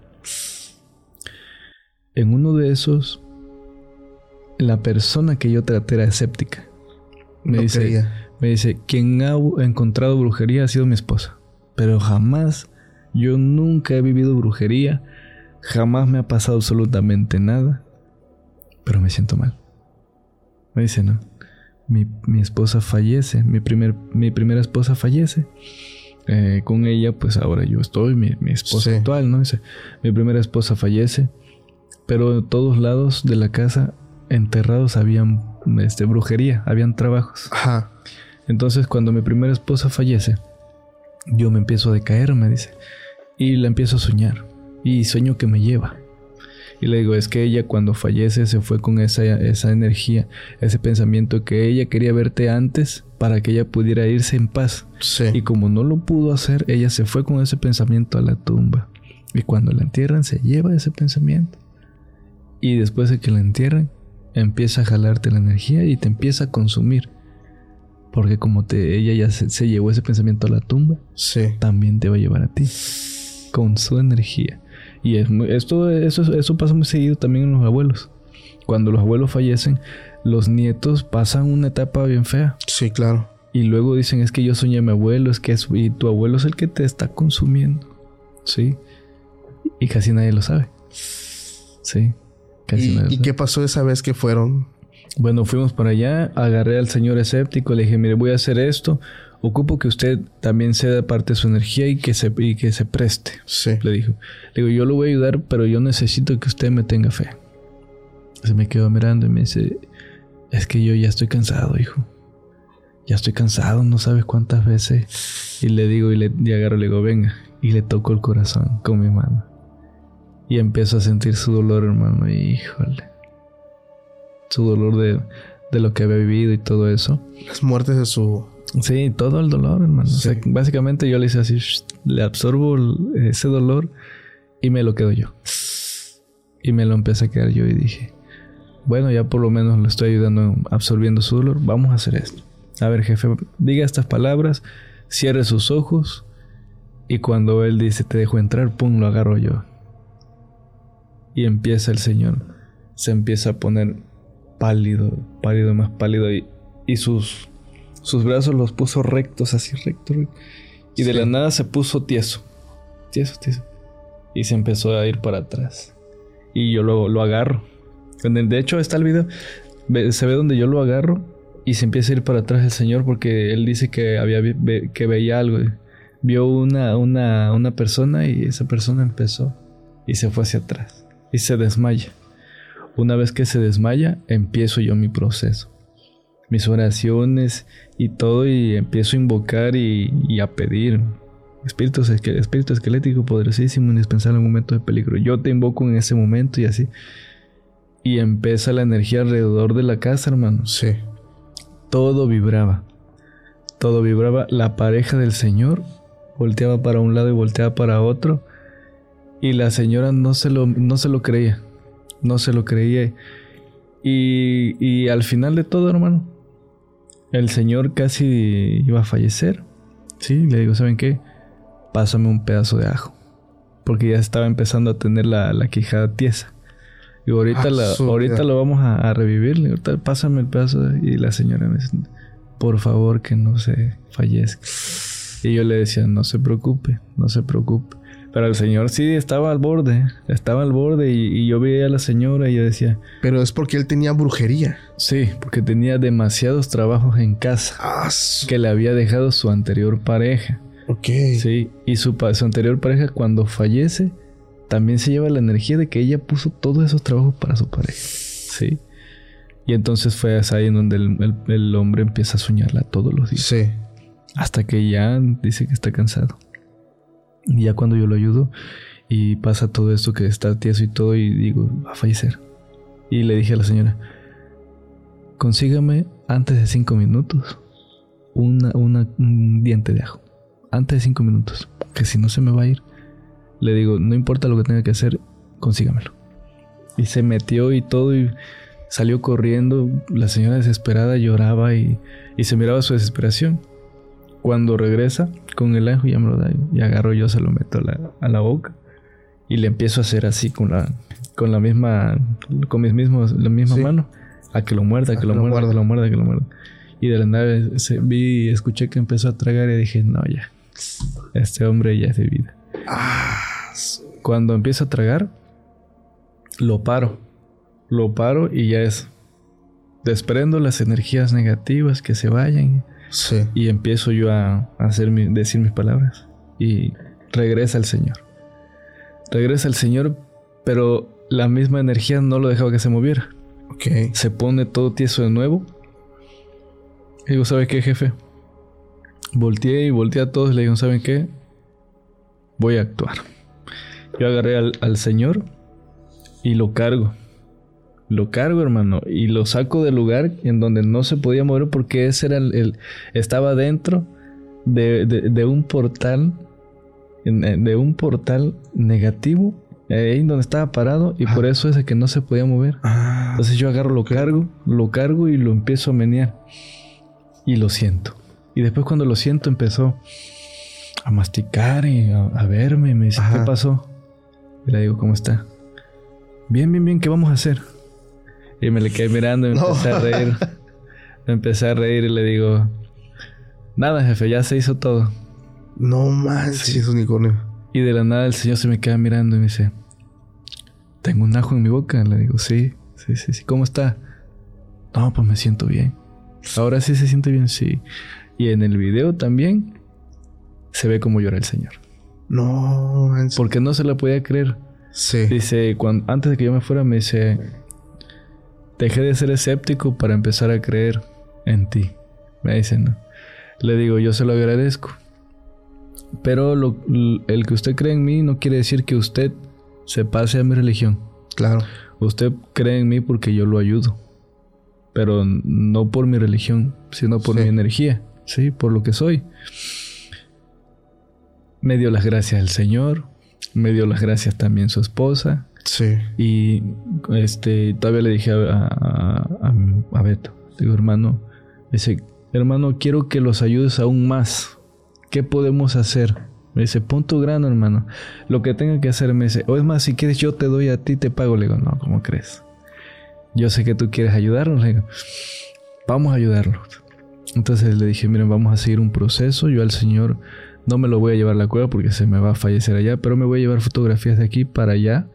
En uno de esos, la persona que yo traté era escéptica. Me, dice, me dice, quien ha encontrado brujería ha sido mi esposa. Pero jamás, yo nunca he vivido brujería, jamás me ha pasado absolutamente nada, pero me siento mal. Me dice, no, mi, esposa fallece, mi, primer, mi primera esposa fallece. Eh, con ella, pues ahora yo estoy, mi, esposa actual, ¿no? Dice, mi primera esposa fallece pero en todos lados de la casa enterrados habían este, brujería, habían trabajos. Ajá. Entonces cuando mi primera esposa fallece, yo me empiezo a decaer, me dice, y la empiezo a soñar, y sueño que me lleva. Y le digo, es que ella cuando fallece se fue con esa, esa energía, ese pensamiento que ella quería verte antes para que ella pudiera irse en paz. Sí. Y como no lo pudo hacer, ella se fue con ese pensamiento a la tumba. Y cuando la entierran se lleva ese pensamiento. Y después de que la entierren, empieza a jalarte la energía y te empieza a consumir. Porque como te, ella ya se, llevó ese pensamiento a la tumba, también te va a llevar a ti. Con su energía. Y es esto, eso, eso pasa muy seguido también en los abuelos. Cuando los abuelos fallecen, los nietos pasan una etapa bien fea. Sí, claro. Y luego dicen, es que yo soñé a mi abuelo, es que y tu abuelo es el que te está consumiendo. Sí. Y casi nadie lo sabe. Sí. ¿Y, qué pasó esa vez que fueron? Bueno, fuimos para allá, agarré al señor escéptico, le dije, mire, voy a hacer esto, ocupo que usted también ceda parte de su energía y que se, que se preste. Sí. Le dijo. Le digo, yo lo voy a ayudar, pero yo necesito que usted me tenga fe. Se me quedó mirando y me dice, es que yo ya estoy cansado, hijo. ya estoy cansado, no sabes cuántas veces. Y le digo, y le y agarro, le digo, venga. Y le toco el corazón con mi mano. Y empiezo a sentir su dolor, hermano. Y, híjole. Su dolor de, de lo que había vivido y todo eso. Las muertes de su... Sí, todo el dolor, hermano. O sea, básicamente yo le hice así, le absorbo ese dolor y me lo quedo yo. Y me lo empecé a quedar yo y dije, bueno, ya por lo menos lo estoy ayudando absorbiendo su dolor, vamos a hacer esto. A ver, jefe, diga estas palabras, cierre sus ojos y cuando él dice te dejo entrar, pum, lo agarro yo. Y empieza el Señor, se empieza a poner pálido, pálido, más pálido y, y sus, sus brazos los puso rectos, así rectos. Y de la nada se puso tieso, tieso, tieso. Y se empezó a ir para atrás. Y yo lo, lo agarro. De hecho, está el video. Se ve donde yo lo agarro y se empieza a ir para atrás el señor porque él dice que, había, que veía algo. Vio una, una, una persona y esa persona empezó y se fue hacia atrás y se desmaya. Una vez que se desmaya, empiezo yo mi proceso. Mis oraciones y todo y empiezo a invocar y, a pedir. Espíritu, espíritu esquelético poderosísimo, indispensable en un momento de peligro. Yo te invoco en ese momento y así. Y empieza la energía alrededor de la casa, hermano. Sí. Todo vibraba. Todo vibraba. La pareja del Señor volteaba para un lado y volteaba para otro. Y la señora no se lo, no se lo creía. No se lo creía. Y, y al final de todo, hermano, el señor casi iba a fallecer. Sí, le digo, ¿saben qué? Pásame un pedazo de ajo. Porque ya estaba empezando a tener la, la quijada tiesa. Y ahorita, ah, ahorita lo vamos a, revivir. Ahorita pásame el pedazo. Y la señora me dice, por favor que no se fallezca. Y yo le decía, no se preocupe, no se preocupe. Pero el señor sí estaba al borde, estaba al borde y, yo veía a la señora y yo decía... Pero es porque él tenía brujería. Sí, porque tenía demasiados trabajos en casa ah, que le había dejado su anterior pareja. Ok. Sí, y su, su anterior pareja cuando fallece también se lleva la energía de que ella puso todos esos trabajos para su pareja. Sí. Y entonces fue ahí en donde el, hombre empieza a soñarla todos los días. Sí. Hasta que ya dice que está cansado. Y ya cuando yo lo ayudo y pasa todo esto que está tieso y todo y digo, va a fallecer. Y le dije a la señora, consígame antes de cinco minutos una, un diente de ajo. Antes de cinco minutos. Que si no se me va a ir. Le digo, no importa lo que tenga que hacer, consígamelo. Y se metió y todo y salió corriendo. La señora desesperada lloraba y, se miraba su desesperación. Cuando regresa con el ajo ya me lo da y agarro yo, se lo meto a la, boca y le empiezo a hacer así con la, con la misma, con mis mismos, la misma mano, a que lo muerda, a que, lo, muerda, que lo muerda, que lo muerda. Y de la nave vi, escuché que empezó a tragar y dije, no, ya, este hombre ya es de vida. Ah. Cuando empiezo a tragar, lo paro. Lo paro y ya es. Desprendo las energías negativas que se vayan. Y empiezo yo a, hacer decir mis palabras. Y regresa el Señor. Regresa el Señor, pero la misma energía no lo dejaba que se moviera. Se pone todo tieso de nuevo. Y digo, ¿sabe qué, jefe? Volteé y volteé a todos y le digo, ¿saben qué? Voy a actuar. Yo agarré al, Señor y lo cargo. Lo cargo, hermano, y lo saco del lugar en donde no se podía mover porque ese era el. estaba dentro de, un portal. De un portal negativo. Ahí donde estaba parado. Y por eso es que no se podía mover. Ah, Entonces yo agarro, lo cargo, lo cargo y lo empiezo a menear. Y lo siento. Y después cuando lo siento empezó a masticar y a, verme. Y me dice, ¿qué pasó? Y le digo, ¿cómo está? Bien, bien, bien, ¿qué vamos a hacer? Y me le quedé mirando y me empecé a reír. Me empecé a reír y le digo, nada, jefe, ya se hizo todo. No manches, unicornio. Y de la nada el señor se me queda mirando y me dice, tengo un ajo en mi boca. Le digo, sí, sí, sí, sí. ¿Cómo está? No, pues me siento bien. Ahora sí se siente bien, sí. Y en el video también se ve como llora el señor. No, porque no se la podía creer. Sí. Dice, cuando, antes de que yo me fuera, me dice, dejé de ser escéptico para empezar a creer en ti. Me dice, ¿no? Le digo, yo se lo agradezco. Pero lo- el que usted cree en mí no quiere decir que usted se pase a mi religión. Claro. Usted cree en mí porque yo lo ayudo. Pero no por mi religión, sino por Sí. mi energía. Sí, por lo que soy. Me dio las gracias el Señor. Me dio las gracias también su esposa. Sí. Y este, todavía le dije a, a, a- Beto, digo, hermano, dice, hermano, quiero que los ayudes aún más. ¿Qué podemos hacer? Me dice, pon tu grano, hermano. Lo que tenga que hacer, me dice, o es más, si quieres, yo te doy a ti, te pago. Le digo, no, ¿cómo crees? Yo sé que tú quieres ayudarnos. Le digo, vamos a ayudarlos. Entonces le dije, miren, vamos a seguir un proceso. Yo al Señor no me lo voy a llevar a la cueva porque se me va a fallecer allá, pero me voy a llevar fotografías de aquí para allá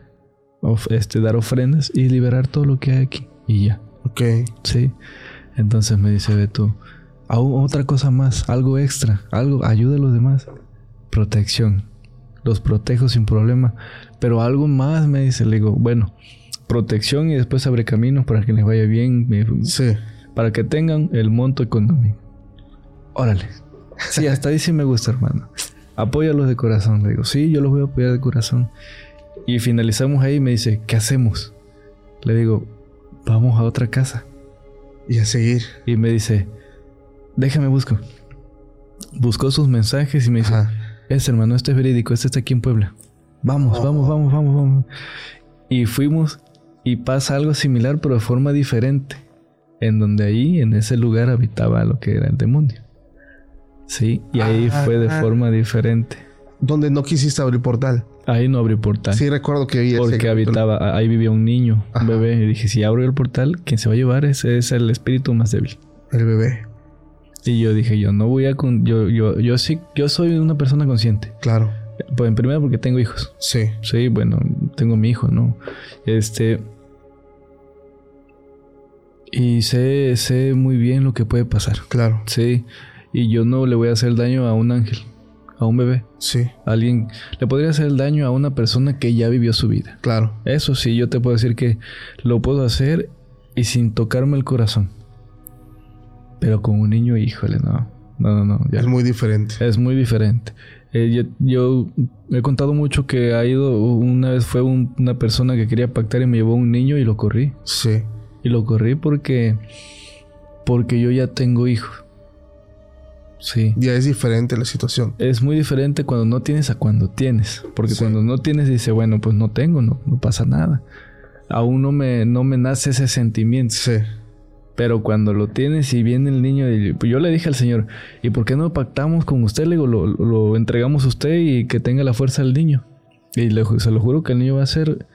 of- este, dar ofrendas y liberar todo lo que hay aquí. Y ya, Ok. sí. Entonces me dice Beto, "Aún otra cosa más, algo extra, algo, ayuda a los demás. Protección. Los protejo sin problema. Pero algo más me dice, le digo, bueno, protección y después abre caminos para que les vaya bien, me- Sí. para que tengan el monto económico. Órale. Sí, hasta ahí sí me gusta, hermano. Apóyalos de corazón. Le digo, sí, yo los voy a apoyar de corazón. Y finalizamos ahí y me dice, ¿qué hacemos? Le digo, vamos a otra casa. Y a seguir. Y me dice, déjame busco. Buscó sus mensajes y me dice, Ajá. es hermano, este es verídico, este está aquí en Puebla. Vamos, vamos, vamos, vamos, vamos. Y fuimos y pasa algo similar, pero de forma diferente. En donde ahí, en ese lugar, habitaba lo que era el demonio. Sí, y ahí Ah. fue de forma diferente. Donde no quisiste abrir portal. Ahí no abrí portal. Sí, recuerdo que vi ese porque capítulo. habitaba, ahí vivía un niño, un bebé. Y dije, si abro el portal, quien se va a llevar ese es el espíritu más débil. El bebé. Y yo dije, yo no voy a... con- yo, yo, yo sí, yo soy una persona consciente. Claro. Pues en primera porque tengo hijos. Sí. Sí, bueno, tengo mi hijo, ¿no? Este. Y sé, sé muy bien lo que puede pasar. Claro. Sí. Y yo no le voy a hacer daño a un ángel, a un bebé. Sí. Alguien. Le podría hacer el daño a una persona que ya vivió su vida. Claro. Eso sí, yo te puedo decir que lo puedo hacer y sin tocarme el corazón. Pero con un niño, híjole, no. No, no, no. ya. Es muy diferente. Es muy diferente. Eh, yo, yo he contado mucho que ha ido, una vez fue un- una persona que quería pactar y me llevó un niño y lo corrí. Sí. Y lo corrí porque, porque yo ya tengo hijos. Sí. Ya es diferente la situación. Es muy diferente cuando no tienes a cuando tienes. Porque Sí. cuando no tienes dice, bueno, pues no tengo, no, no pasa nada. Aún no me, no me nace ese sentimiento. Sí. Pero cuando lo tienes y viene el niño, y, pues yo le dije al señor, ¿y por qué no pactamos con usted? Le digo, lo, lo entregamos a usted y que tenga la fuerza del niño. Y le, se lo juro que el niño va a ser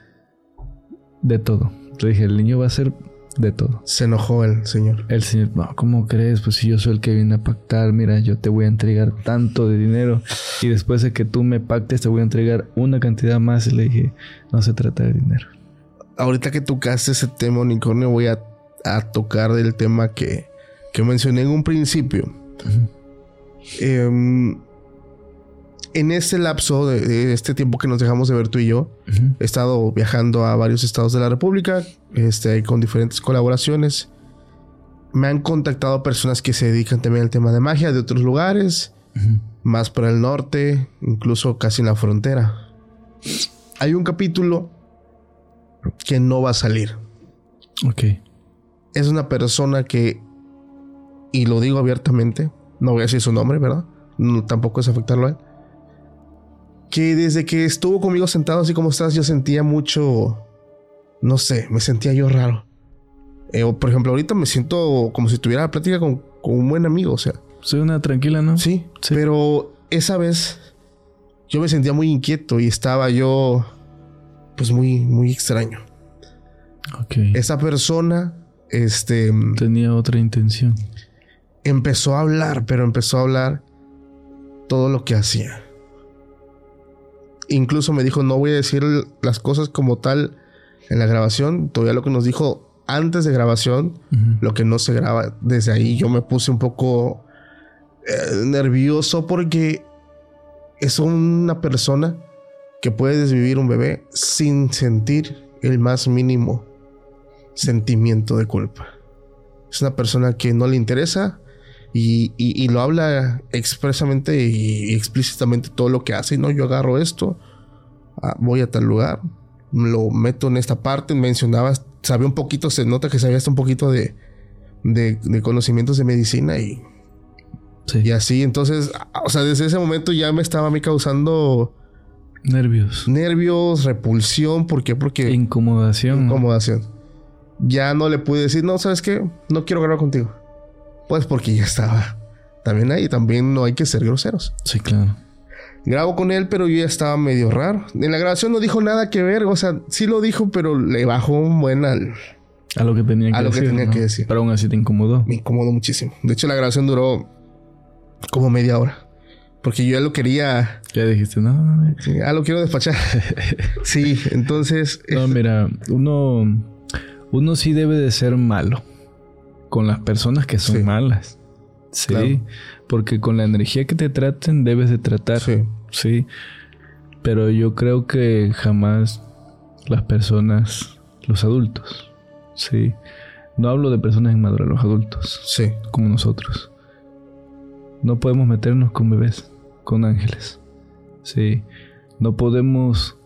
de todo. Le dije, el niño va a ser de todo. Se enojó el señor. El señor, no, ¿cómo crees? Pues si yo soy el que viene a pactar, mira, yo te voy a entregar tanto de dinero y después de que tú me pactes te voy a entregar una cantidad más. Y le dije, no se trata de dinero. Ahorita que tocaste ese tema, unicornio, voy a, a tocar del tema que, que mencioné en un principio. Em, en este lapso de, de este tiempo que nos dejamos de ver tú y yo, he estado viajando a varios estados de la República, este, con diferentes colaboraciones. Me han contactado personas que se dedican también al tema de magia de otros lugares, más para el norte, incluso casi en la frontera. Hay un capítulo que no va a salir. Ok. Es una persona que, y lo digo abiertamente, no voy a decir su nombre, ¿verdad? No, tampoco es afectarlo a él. Que desde que estuvo conmigo sentado así como estás, yo sentía mucho, no sé, me sentía yo raro. Eh, o, por ejemplo, ahorita me siento como si tuviera la plática con, con un buen amigo, o sea, Soy una tranquila, ¿no? Sí, Sí. pero esa vez yo me sentía muy inquieto y estaba yo pues muy muy extraño. Ok. Esa persona este Tenía otra intención. empezó a hablar, pero empezó a hablar todo lo que hacía. Incluso me dijo, "No voy a decir las cosas como tal en la grabación, todavía lo que nos dijo antes de grabación, lo que no se graba desde ahí. Yo me puse un poco eh, nervioso porque es una persona que puede desvivir un bebé sin sentir el más mínimo sentimiento de culpa. Es una persona que no le interesa Y, y, y, lo habla expresamente y explícitamente todo lo que hace. No, yo agarro esto, ah, voy a tal lugar, lo meto en esta parte. Mencionaba, sabía un poquito, se nota que sabía hasta un poquito de, de, de conocimientos de medicina y, Sí. y así. Entonces, o sea, desde ese momento ya me estaba a mí causando Nervios. nervios, repulsión. ¿Por qué? Porque Incomodación. ¿no? incomodación. Ya no le pude decir, no, ¿sabes qué? No quiero grabar contigo. Pues porque ya estaba también ahí. También no hay que ser groseros. Sí, claro. Grabo con él, pero yo ya estaba medio raro. En la grabación no dijo nada que ver. O sea, sí lo dijo, pero le bajó un buen al... A lo que tenía que A lo que tenía ¿no? que decir. Pero aún así te incomodó. Me incomodó muchísimo. De hecho, la grabación duró como media hora. Porque yo ya lo quería... Ya dijiste, no, no, no. sí, Ah, lo quiero despachar. sí, entonces... No, mira, uno, uno sí debe de ser malo con las personas que son Sí. malas. Sí, Claro. porque con la energía que te traten debes de tratar. Sí. Sí, pero yo creo que jamás las personas, los adultos, sí, no hablo de personas inmaduras, los adultos, Sí. como nosotros, no podemos meternos con bebés, con ángeles, sí, no podemos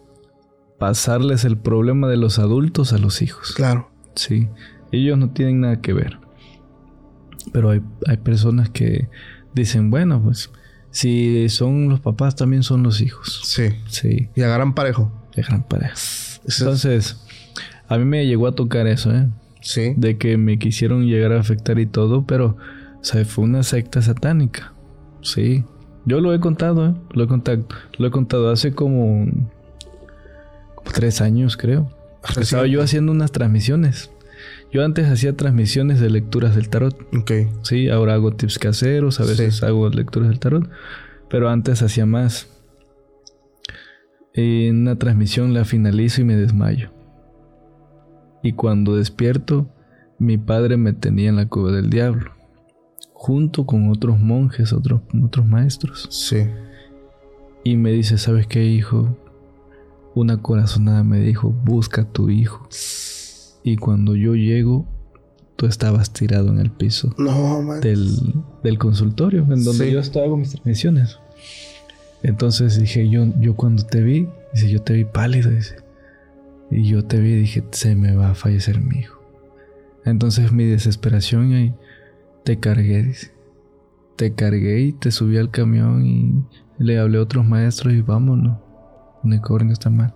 pasarles el problema de los adultos a los hijos, Claro. sí, ellos no tienen nada que ver, pero hay, hay personas que dicen, bueno, pues si son los papás, también son los hijos. Sí. Sí, Y agarran parejo. de gran pareja. Eso- Entonces, a mí me llegó a tocar eso, ¿eh? Sí. De que me quisieron llegar a afectar y todo, pero, o sea, fue una secta satánica. Sí. Yo lo he contado, ¿eh? Lo he contado, lo he contado hace como, como tres años, creo. Estaba yo haciendo unas transmisiones. Yo antes hacía transmisiones de lecturas del tarot. Ok. Sí, ahora hago tips caseros, a veces Sí. hago lecturas del tarot, pero antes hacía más. En una transmisión la finalizo y me desmayo. Y cuando despierto, mi padre me tenía en la cueva del diablo, junto con otros monjes, otros, otros maestros. Sí. Y me dice, ¿sabes qué, hijo? Una corazonada me dijo, busca a tu hijo. Y cuando yo llego, tú estabas tirado en el piso No, man. del, del consultorio, en donde Sí. yo estaba con mis transmisiones. Entonces dije, yo, yo cuando te vi, dice, yo te vi pálido, dice. Y yo te vi y dije, se me va a fallecer mi hijo. Entonces mi desesperación y te cargué, dice. Te cargué y te subí al camión y le hablé a otros maestros y vámonos. Unicornio está mal.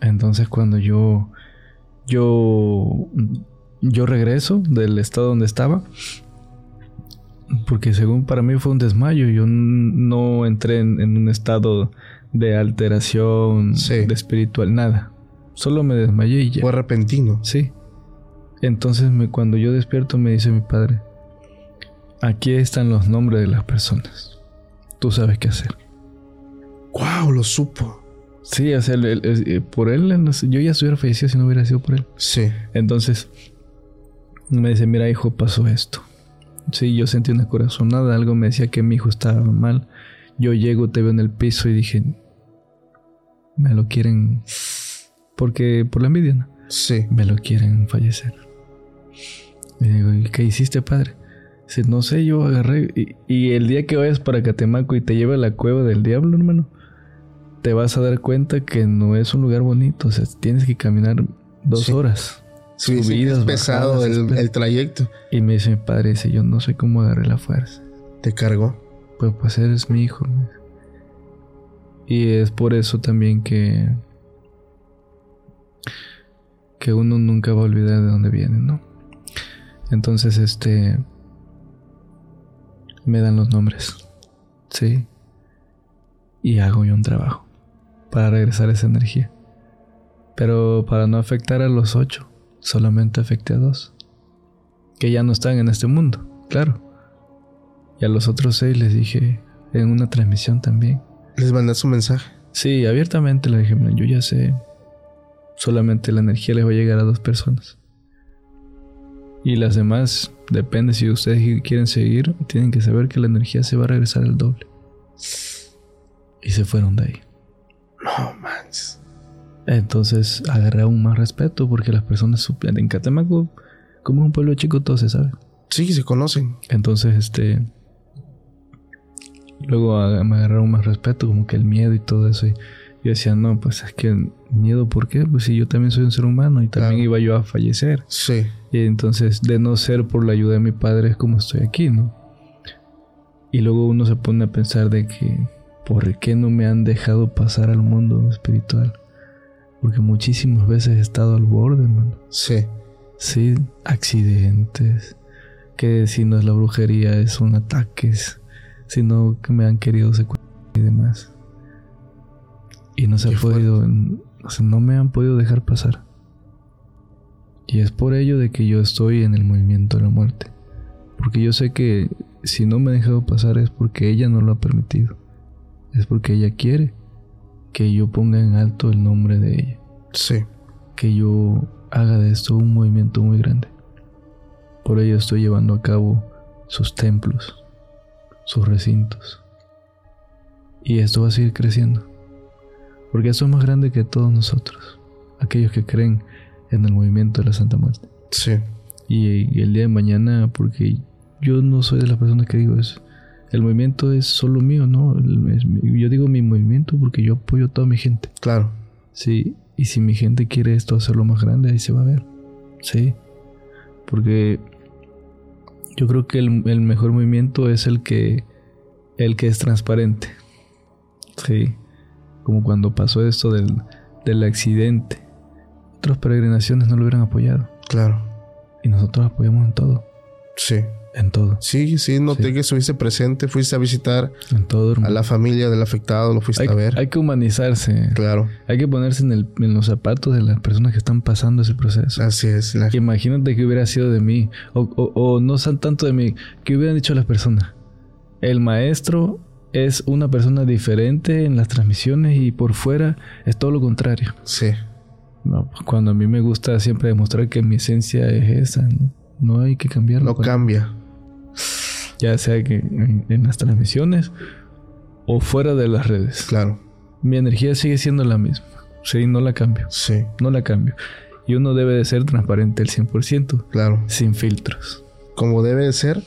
Entonces cuando yo yo yo regreso del estado donde estaba porque según para mí fue un desmayo yo no entré en, en un estado de alteración Sí. de espiritual nada solo me desmayé y ya Fue repentino. sí entonces me, cuando yo despierto me dice mi padre aquí están los nombres de las personas tú sabes qué hacer Wow, lo supo. Sí o sea el- el- el- eh, por él no sé, yo ya estuviera fallecido si no hubiera sido por él Sí. Entonces me dice, mira hijo, pasó esto. Sí, yo sentí una corazonada, algo me decía que mi hijo estaba mal. Yo llego, te veo en el piso y dije, me lo quieren, porque por la envidia, ¿no? Sí. me lo quieren fallecer. Y digo, ¿y qué hiciste, padre? Dice, no sé, yo agarré. Y, y el día que vayas para Catemaco y te lleve a la cueva del diablo, hermano, te vas a dar cuenta que no es un lugar bonito. O sea, tienes que caminar dos Sí. horas. Sí, Subidas, es pesado bajadas, el, trayecto. Y me dice mi padre, dice, yo no sé cómo agarré la fuerza. Te cargó. Pues, pues eres mi hijo. Y es por eso también que que uno nunca va a olvidar de dónde viene, ¿no? Entonces, este me dan los nombres. Sí. Y hago yo un trabajo para regresar esa energía. Pero para no afectar a los ocho, solamente afecté a dos. Que ya no están en este mundo, claro. Y a los otros seis les dije en una transmisión también. Les mandas un mensaje. Sí, abiertamente le dije, "Mira, yo ya sé, solamente la energía les va a llegar a dos personas. Y las demás, depende si ustedes quieren seguir, tienen que saber que la energía se va a regresar el doble. Y se fueron de ahí. No manches. Entonces agarré aún más respeto porque las personas. En Catemaco, como es un pueblo chico, todo se sabe. Sí, se conocen. Entonces, este. Luego me agarraron más respeto, como que el miedo y todo eso. Y yo decía, no, pues es que miedo, ¿por qué? Pues si yo también soy un ser humano y también Claro. iba yo a fallecer. Sí. Y entonces, de no ser por la ayuda de mi padre, es como estoy aquí, ¿no? Y luego uno se pone a pensar de que, ¿por qué no me han dejado pasar al mundo espiritual? Porque muchísimas veces he estado al borde, hermano. Sí. Sí, accidentes, que si no es la brujería, son ataques, sino que me han querido secuestrar y demás. Y no se Qué ha podido, o sea, no me han podido dejar pasar. Y es por ello de que yo estoy en el movimiento de la muerte. Porque yo sé que si no me ha dejado pasar es porque ella no lo ha permitido. Es porque ella quiere que yo ponga en alto el nombre de ella Sí. que yo haga de esto un movimiento muy grande. Por ello estoy llevando a cabo sus templos, sus recintos. Y esto va a seguir creciendo. Porque esto es más grande que todos nosotros, aquellos que creen en el movimiento de la Santa Muerte. Sí. Y, y el día de mañana, porque yo no soy de las personas que digo eso. El movimiento es solo mío, ¿no? El- es mi- yo digo mi movimiento porque yo apoyo a toda mi gente. Claro. Sí, y si mi gente quiere esto hacerlo más grande, ahí se va a ver. Sí, porque yo creo que el, el mejor movimiento es el que, el que es transparente. Sí, como cuando pasó esto del, del accidente. Otras peregrinaciones no lo hubieran apoyado. Claro. Y nosotros apoyamos en todo, Sí. En todo, Sí, sí, noté Sí. que estuviste presente, fuiste a visitar en todo. a la familia del afectado, lo fuiste Hay, a ver. hay que humanizarse. Claro. Hay que ponerse en, el- en los zapatos de las personas que están pasando ese proceso. Así es. La- Imagínate que hubiera sido de mí, o, o- o no san tanto de mí, que hubieran dicho las personas. El maestro es una persona diferente en las transmisiones y por fuera es todo lo contrario. Sí. No, pues cuando a mí me gusta siempre demostrar que mi esencia es esa, no, No hay que cambiarlo. No Cuando- cambia. Ya sea que en, en las transmisiones o fuera de las redes. Claro. Mi energía sigue siendo la misma. Sí, no la cambio. Sí. No la cambio. Y uno debe de ser transparente al 100%, Claro. sin filtros. Como debe de ser.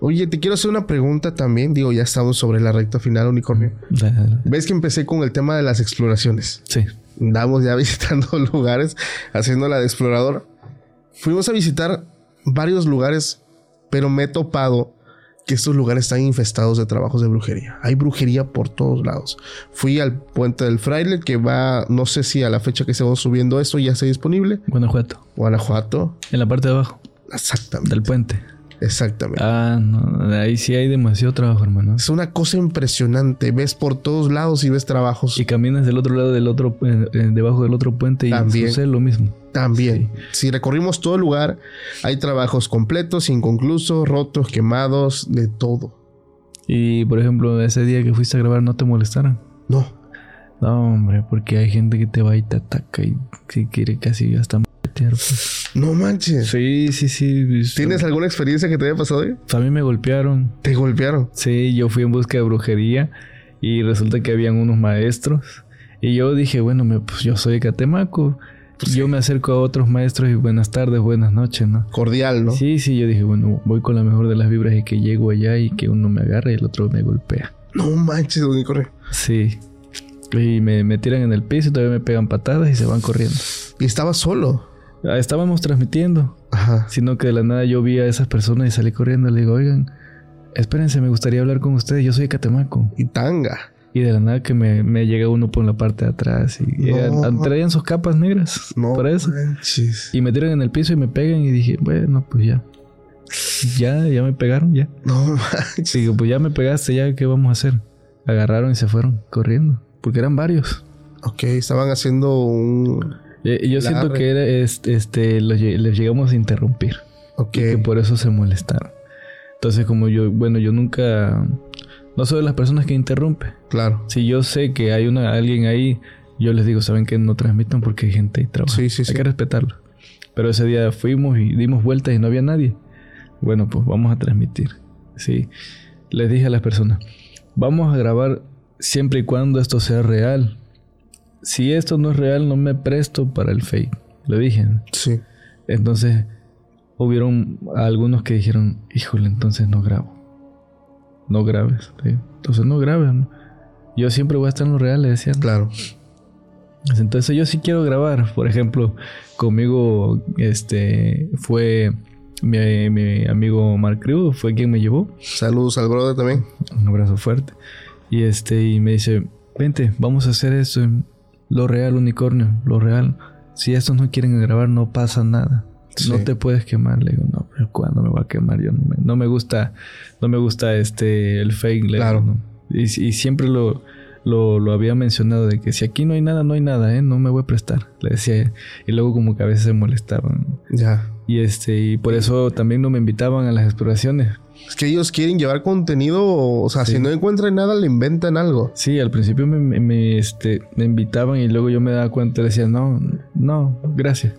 Oye, te quiero hacer una pregunta también. Digo, ya estamos sobre la recta final, unicornio. Dale, dale. Ves que empecé con el tema de las exploraciones. Sí. Andamos ya visitando lugares, haciendo la de explorador. Fuimos a visitar varios lugares, pero me he topado que estos lugares están infestados de trabajos de brujería. Hay brujería por todos lados. Fui al puente del fraile, que va, no sé si a la fecha que estamos subiendo esto ya está disponible. Guanajuato. Guanajuato. En la parte de abajo Exactamente. del puente. Exactamente. Ah, no. Ahí sí hay demasiado trabajo, hermano. Es una cosa impresionante. Ves por todos lados y ves trabajos. Y caminas del otro lado del otro, eh, eh, debajo del otro puente y También. sucede lo mismo. También, si recorrimos todo el lugar, hay trabajos completos, inconclusos, rotos, quemados, de todo. Y por ejemplo, ese día que fuiste a grabar no te molestaron. No, No, hombre, porque hay gente que te va y te ataca y que quiere casi hasta pues. no manches. Sí, sí, sí. ¿Tienes alguna experiencia que te haya pasado? hoy? A mí me golpearon. Te golpearon. Sí, yo fui en busca de brujería y resulta que habían unos maestros. Y yo dije, bueno, me- pues yo soy de Catemaco. Yo me acerco a otros maestros y buenas tardes, buenas noches, ¿no? Cordial, ¿no? Sí, sí, yo dije, bueno, voy con la mejor de las vibras y que llego allá y que uno me agarra y el otro me golpea. No manches, unicornio. Sí. Y me, me tiran en el piso y todavía me pegan patadas y se van corriendo. Y estaba solo. Ah, Estábamos transmitiendo, Ajá. sino que de la nada yo vi a esas personas y salí corriendo. Le digo, oigan, espérense, me gustaría hablar con ustedes. Yo soy de Catemaco. Y tanga. Y de la nada que me, me llega uno por la parte de atrás y No. traían sus capas negras. No Por eso. manches. Y me tiran en el piso y me pegan y dije, bueno, pues ya. Ya, ya me pegaron, ya. No manches. Digo, pues ya me pegaste, ya, ¿qué vamos a hacer? Agarraron y se fueron corriendo. Porque eran varios. Ok, estaban haciendo un... Eh, Yo siento que era, este, este, los les llegamos a interrumpir. Ok. Que por eso se molestaron. Entonces, como yo, bueno, yo nunca... No soy de las personas que interrumpe. Claro. Si yo sé que hay una, alguien ahí, yo les digo, saben que no transmitan porque hay gente ahí trabajando. Sí, sí, hay sí. que respetarlo. Pero ese día fuimos y dimos vueltas y no había nadie. Bueno, pues vamos a transmitir. Sí. Les dije a las personas, vamos a grabar siempre y cuando esto sea real. Si esto no es real, no me presto para el fake. Le dije. ¿no? Sí. Entonces, hubieron algunos que dijeron, híjole, entonces no grabo. No grabes. Entonces no grabes. Yo siempre voy a estar en lo real, le decían. Claro. Entonces yo sí quiero grabar. Por ejemplo, conmigo este fue mi, amigo Mark Crew, fue quien me llevó. Saludos al brother también. Un abrazo fuerte. Y este, y me dice, vente, vamos a hacer esto. Lo real, unicornio, lo real. Si estos no quieren grabar, no pasa nada. No te puedes quemar. Le digo, no, pero ¿cuándo me voy a quemar? Yo no me, gusta, no me gusta este, el fake. claro. y, siempre lo, lo, había mencionado de que si aquí no hay nada, no hay nada, ¿eh? No me voy a prestar. Le decía. Y luego como que a veces se molestaban. Ya. Y este, y por eso también no me invitaban a las exploraciones. Es que ellos quieren llevar contenido, o sea, si no encuentran nada, le inventan algo. Sí, al principio me, este, me invitaban y luego yo me daba cuenta y decía, no, no, gracias.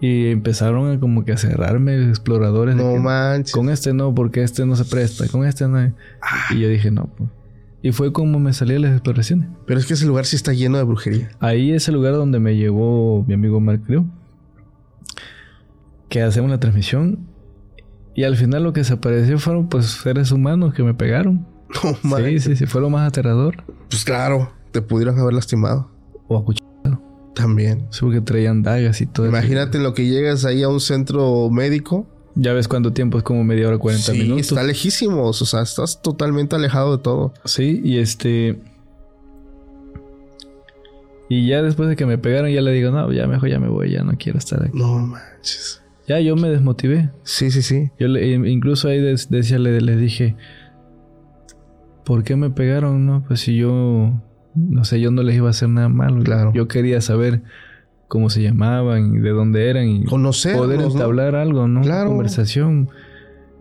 Y empezaron a como que a cerrarme exploradores. No manches. Con este no, porque este no se presta. Con este no. Ah. Y yo dije, no, pues. Y fue como me salí de las exploraciones. Pero es que ese lugar sí está lleno de brujería. Ahí es el lugar donde me llevó mi amigo Mark Crew. Que hacemos la transmisión. Y al final lo que se apareció fueron pues seres humanos que me pegaron. No, sí, sí, sí, fue lo más aterrador. Pues claro, te pudieron haber lastimado. O acuchillado. También. Sí, porque traían dagas y todo Imagínate lo que llegas ahí a un centro médico ya ves cuánto tiempo es como media hora, 40 sí, minutos. Está lejísimos, o sea, estás totalmente alejado de todo. Sí, y este. Y ya después de que me pegaron, ya le digo, no, ya mejor ya me voy, ya no quiero estar aquí. No manches. Ya yo me desmotivé. Sí, sí, sí. Yo le, incluso ahí decía, le, le dije, ¿por qué me pegaron? No, pues si yo, no sé, yo no les iba a hacer nada malo. Claro. Yo quería saber cómo se llamaban y de dónde eran y poder entablar algo, ¿no? Claro. Conversación.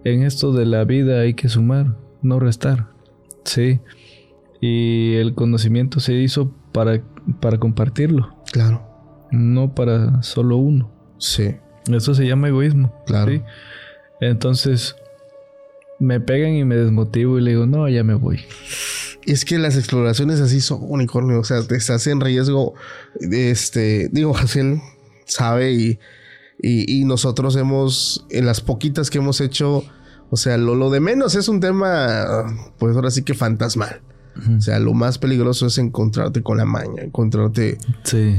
En esto de la vida hay que sumar, no restar. Sí. Y el conocimiento se hizo para, para compartirlo. Claro. No para solo uno. Sí. Eso se llama egoísmo. Claro. Entonces, me pegan y me desmotivo y le digo, no, ya me voy. Es que las exploraciones así son unicornio, o sea, te estás en riesgo. Este, digo, Haciel sabe y, y, nosotros hemos, en las poquitas que hemos hecho, o sea, lo, lo de menos es un tema, pues ahora sí que fantasmal. O sea, lo más peligroso es encontrarte con la maña, encontrarte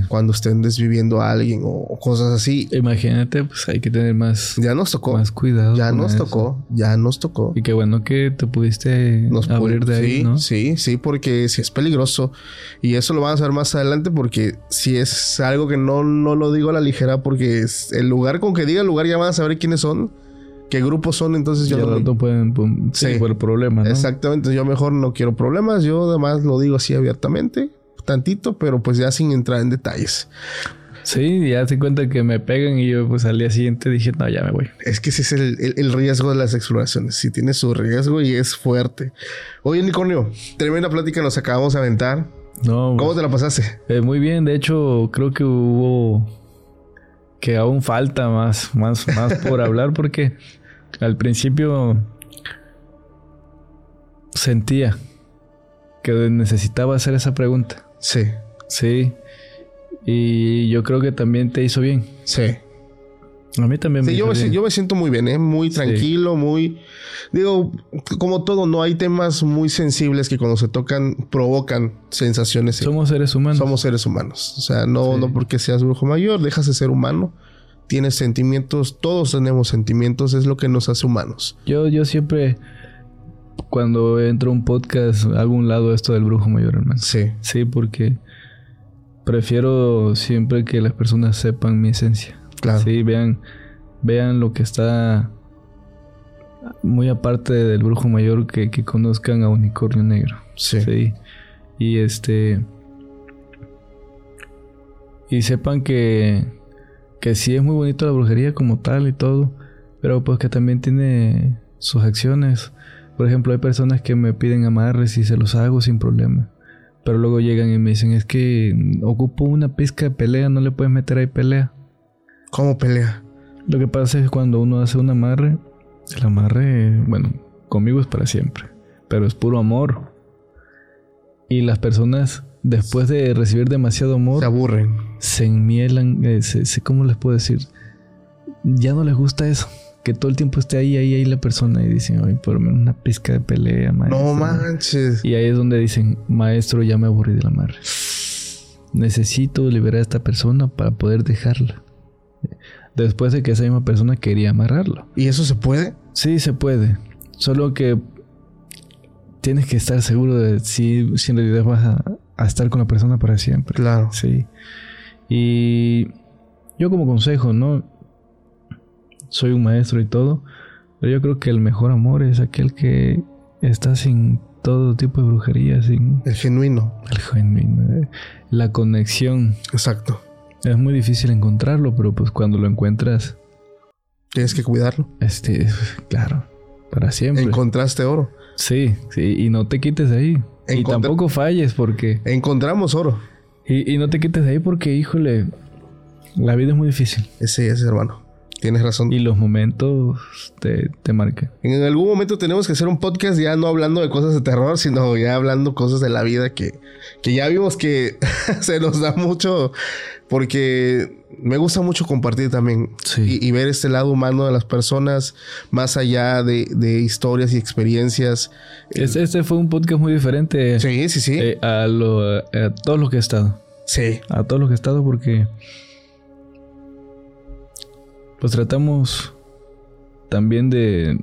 cuando estén desviviendo a alguien o, cosas así. Imagínate, pues hay que tener más. Ya nos tocó. Más cuidado. Ya nos tocó, ya nos tocó. Y qué bueno que te pudiste abrir de ahí, ¿no? Sí, sí, porque si es peligroso. Y eso lo vamos a ver más adelante porque si es algo que no, no lo digo a la ligera porque es el lugar con que diga el lugar ya van a saber quiénes son qué grupos son, entonces yo no, pueden sí, por el problema, ¿no? Exactamente, yo mejor no quiero problemas, yo además lo digo así abiertamente, tantito, pero pues ya sin entrar en detalles. Sí, ya se cuenta que me pegan y yo pues al día siguiente dije, no, ya me voy. Es que ese es el, riesgo de las exploraciones. Si tiene su riesgo y es fuerte. Oye, Nicornio, tremenda plática nos acabamos de aventar. No. ¿Cómo te la pasaste? Eh, muy bien, de hecho creo que hubo que aún falta más, más, más por hablar porque al principio sentía que necesitaba hacer esa pregunta. Sí. Sí. Y yo creo que también te hizo bien. Sí. A mí también me yo, me, yo me siento muy bien, ¿eh? muy tranquilo, muy... Digo, como todo, no hay temas muy sensibles que cuando se tocan provocan sensaciones. Somos seres humanos. Somos seres humanos. O sea, no, no porque seas brujo mayor, dejas de ser humano. Tienes sentimientos, todos tenemos sentimientos, es lo que nos hace humanos. Yo, yo siempre, cuando entro a un podcast, hago un lado esto del brujo mayor, hermano. Sí. Sí, porque prefiero siempre que las personas sepan mi esencia. Claro. Sí, vean, vean lo que está muy aparte del brujo mayor que, que conozcan a Unicornio Negro. Sí. Y este. Y sepan que. Que sí es muy bonito la brujería como tal y todo. Pero pues que también tiene sus acciones. Por ejemplo, hay personas que me piden amarres y se los hago sin problema. Pero luego llegan y me dicen, es que ocupo una pizca de pelea, no le puedes meter ahí pelea. ¿Cómo pelea? Lo que pasa es que cuando uno hace un amarre, el amarre, bueno, conmigo es para siempre, pero es puro amor. Y las personas, después de recibir demasiado amor, se aburren. Se enmielan, eh, ¿cómo les puedo decir? ya no les gusta eso. Que todo el tiempo esté ahí, ahí, ahí la persona y dicen, ay, por menos una pizca de pelea, maestro. No manches. Y ahí es donde dicen, maestro, ya me aburrí del amarre. Necesito liberar a esta persona para poder dejarla. Después de que esa misma persona quería amarrarlo. ¿Y eso se puede? Sí, se puede. Solo que tienes que estar seguro de si, si en realidad vas a, a estar con la persona para siempre. Claro. Sí. Y yo como consejo, ¿no? Soy un maestro y todo, pero yo creo que el mejor amor es aquel que está sin todo tipo de brujería, sin El genuino. el genuino, eh, la conexión. Exacto. Es muy difícil encontrarlo, pero pues cuando lo encuentras, Tienes que cuidarlo. este, claro, para siempre. Encontraste oro. sí, sí, y no te quites de ahí. Y tampoco falles porque... Encontramos oro. Y, y no te quites de ahí porque, híjole, la vida es muy difícil. Ese es, hermano. Tienes razón. Y los momentos te, te marcan. En algún momento tenemos que hacer un podcast ya no hablando de cosas de terror, sino ya hablando cosas de la vida que, que ya vimos que se nos da mucho porque me gusta mucho compartir también Sí. y, y ver este lado humano de las personas más allá de, de historias y experiencias. Este, este fue un podcast muy diferente Sí, sí, sí. eh, a, lo, a todos los que he estado. sí. A todos los que he estado porque... Pues tratamos también de...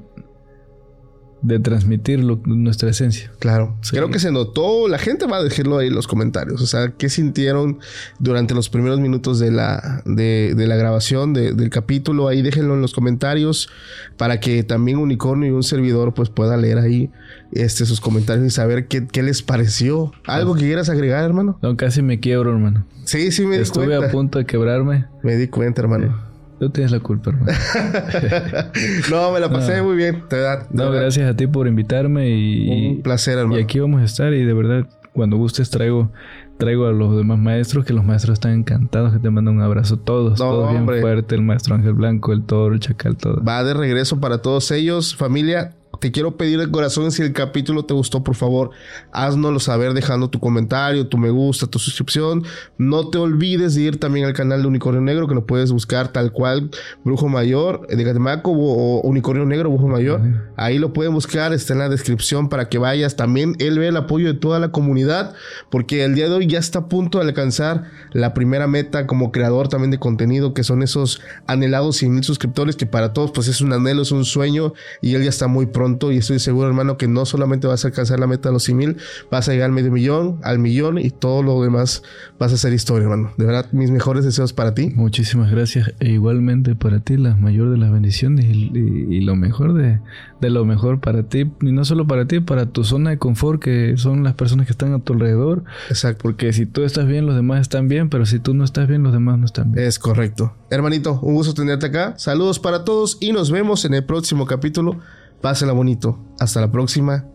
De transmitir lo- nuestra esencia. Claro, Sí. creo que se notó, la gente va a decirlo ahí en los comentarios, o sea, qué sintieron durante los primeros minutos de la, de, de la grabación de- del capítulo, ahí déjenlo en los comentarios para que también Unicornio y un servidor pues pueda leer ahí este, sus comentarios y saber qué, qué les pareció. ¿Algo que quieras agregar, hermano? No, casi me quiebro, hermano. Sí, sí, me di Estuve cuenta. a punto de quebrarme. Me di cuenta, hermano. Tú tienes la culpa, hermano. no, me la pasé No. muy bien, verdad. de No, verdad. gracias a ti por invitarme y, Un placer, hermano. y aquí vamos a estar y de verdad cuando gustes traigo traigo a los demás maestros que los maestros están encantados que te mandan un abrazo todos, No, todos bien fuerte, el maestro Ángel Blanco, el toro, el chacal, todo. Va de regreso para todos ellos. Familia, te quiero pedir de corazón si el capítulo te gustó, por favor, haznoslo saber dejando tu comentario, tu me gusta, tu suscripción. No te olvides de ir también al canal de Unicornio Negro, que lo puedes buscar tal cual, Brujo Mayor, eh, de Catemaco o Unicornio Negro, Brujo Mayor. Ahí lo pueden buscar, está en la descripción para que vayas. También él ve el apoyo de toda la comunidad, porque el día de hoy ya está a punto de alcanzar la primera meta como creador también de contenido, que son esos anhelados 100 mil suscriptores, que para todos pues es un anhelo, es un sueño, y él ya está muy pronto, y estoy seguro, hermano, que no solamente vas a alcanzar la meta de los 100 mil, vas a llegar al medio millón, al millón, y todo lo demás vas a hacer historia, hermano. De verdad, mis mejores deseos para ti. Muchísimas gracias e igualmente para ti la mayor de las bendiciones y, y- y lo mejor de, de lo mejor para ti y no solo para ti, para tu zona de confort que son las personas que están a tu alrededor, Exacto. porque si tú estás bien los demás están bien, pero si tú no estás bien los demás no están bien. Es correcto. Hermanito, un gusto tenerte acá. Saludos para todos y nos vemos en el próximo capítulo. Pásenla bonito. Hasta la próxima.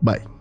Bye.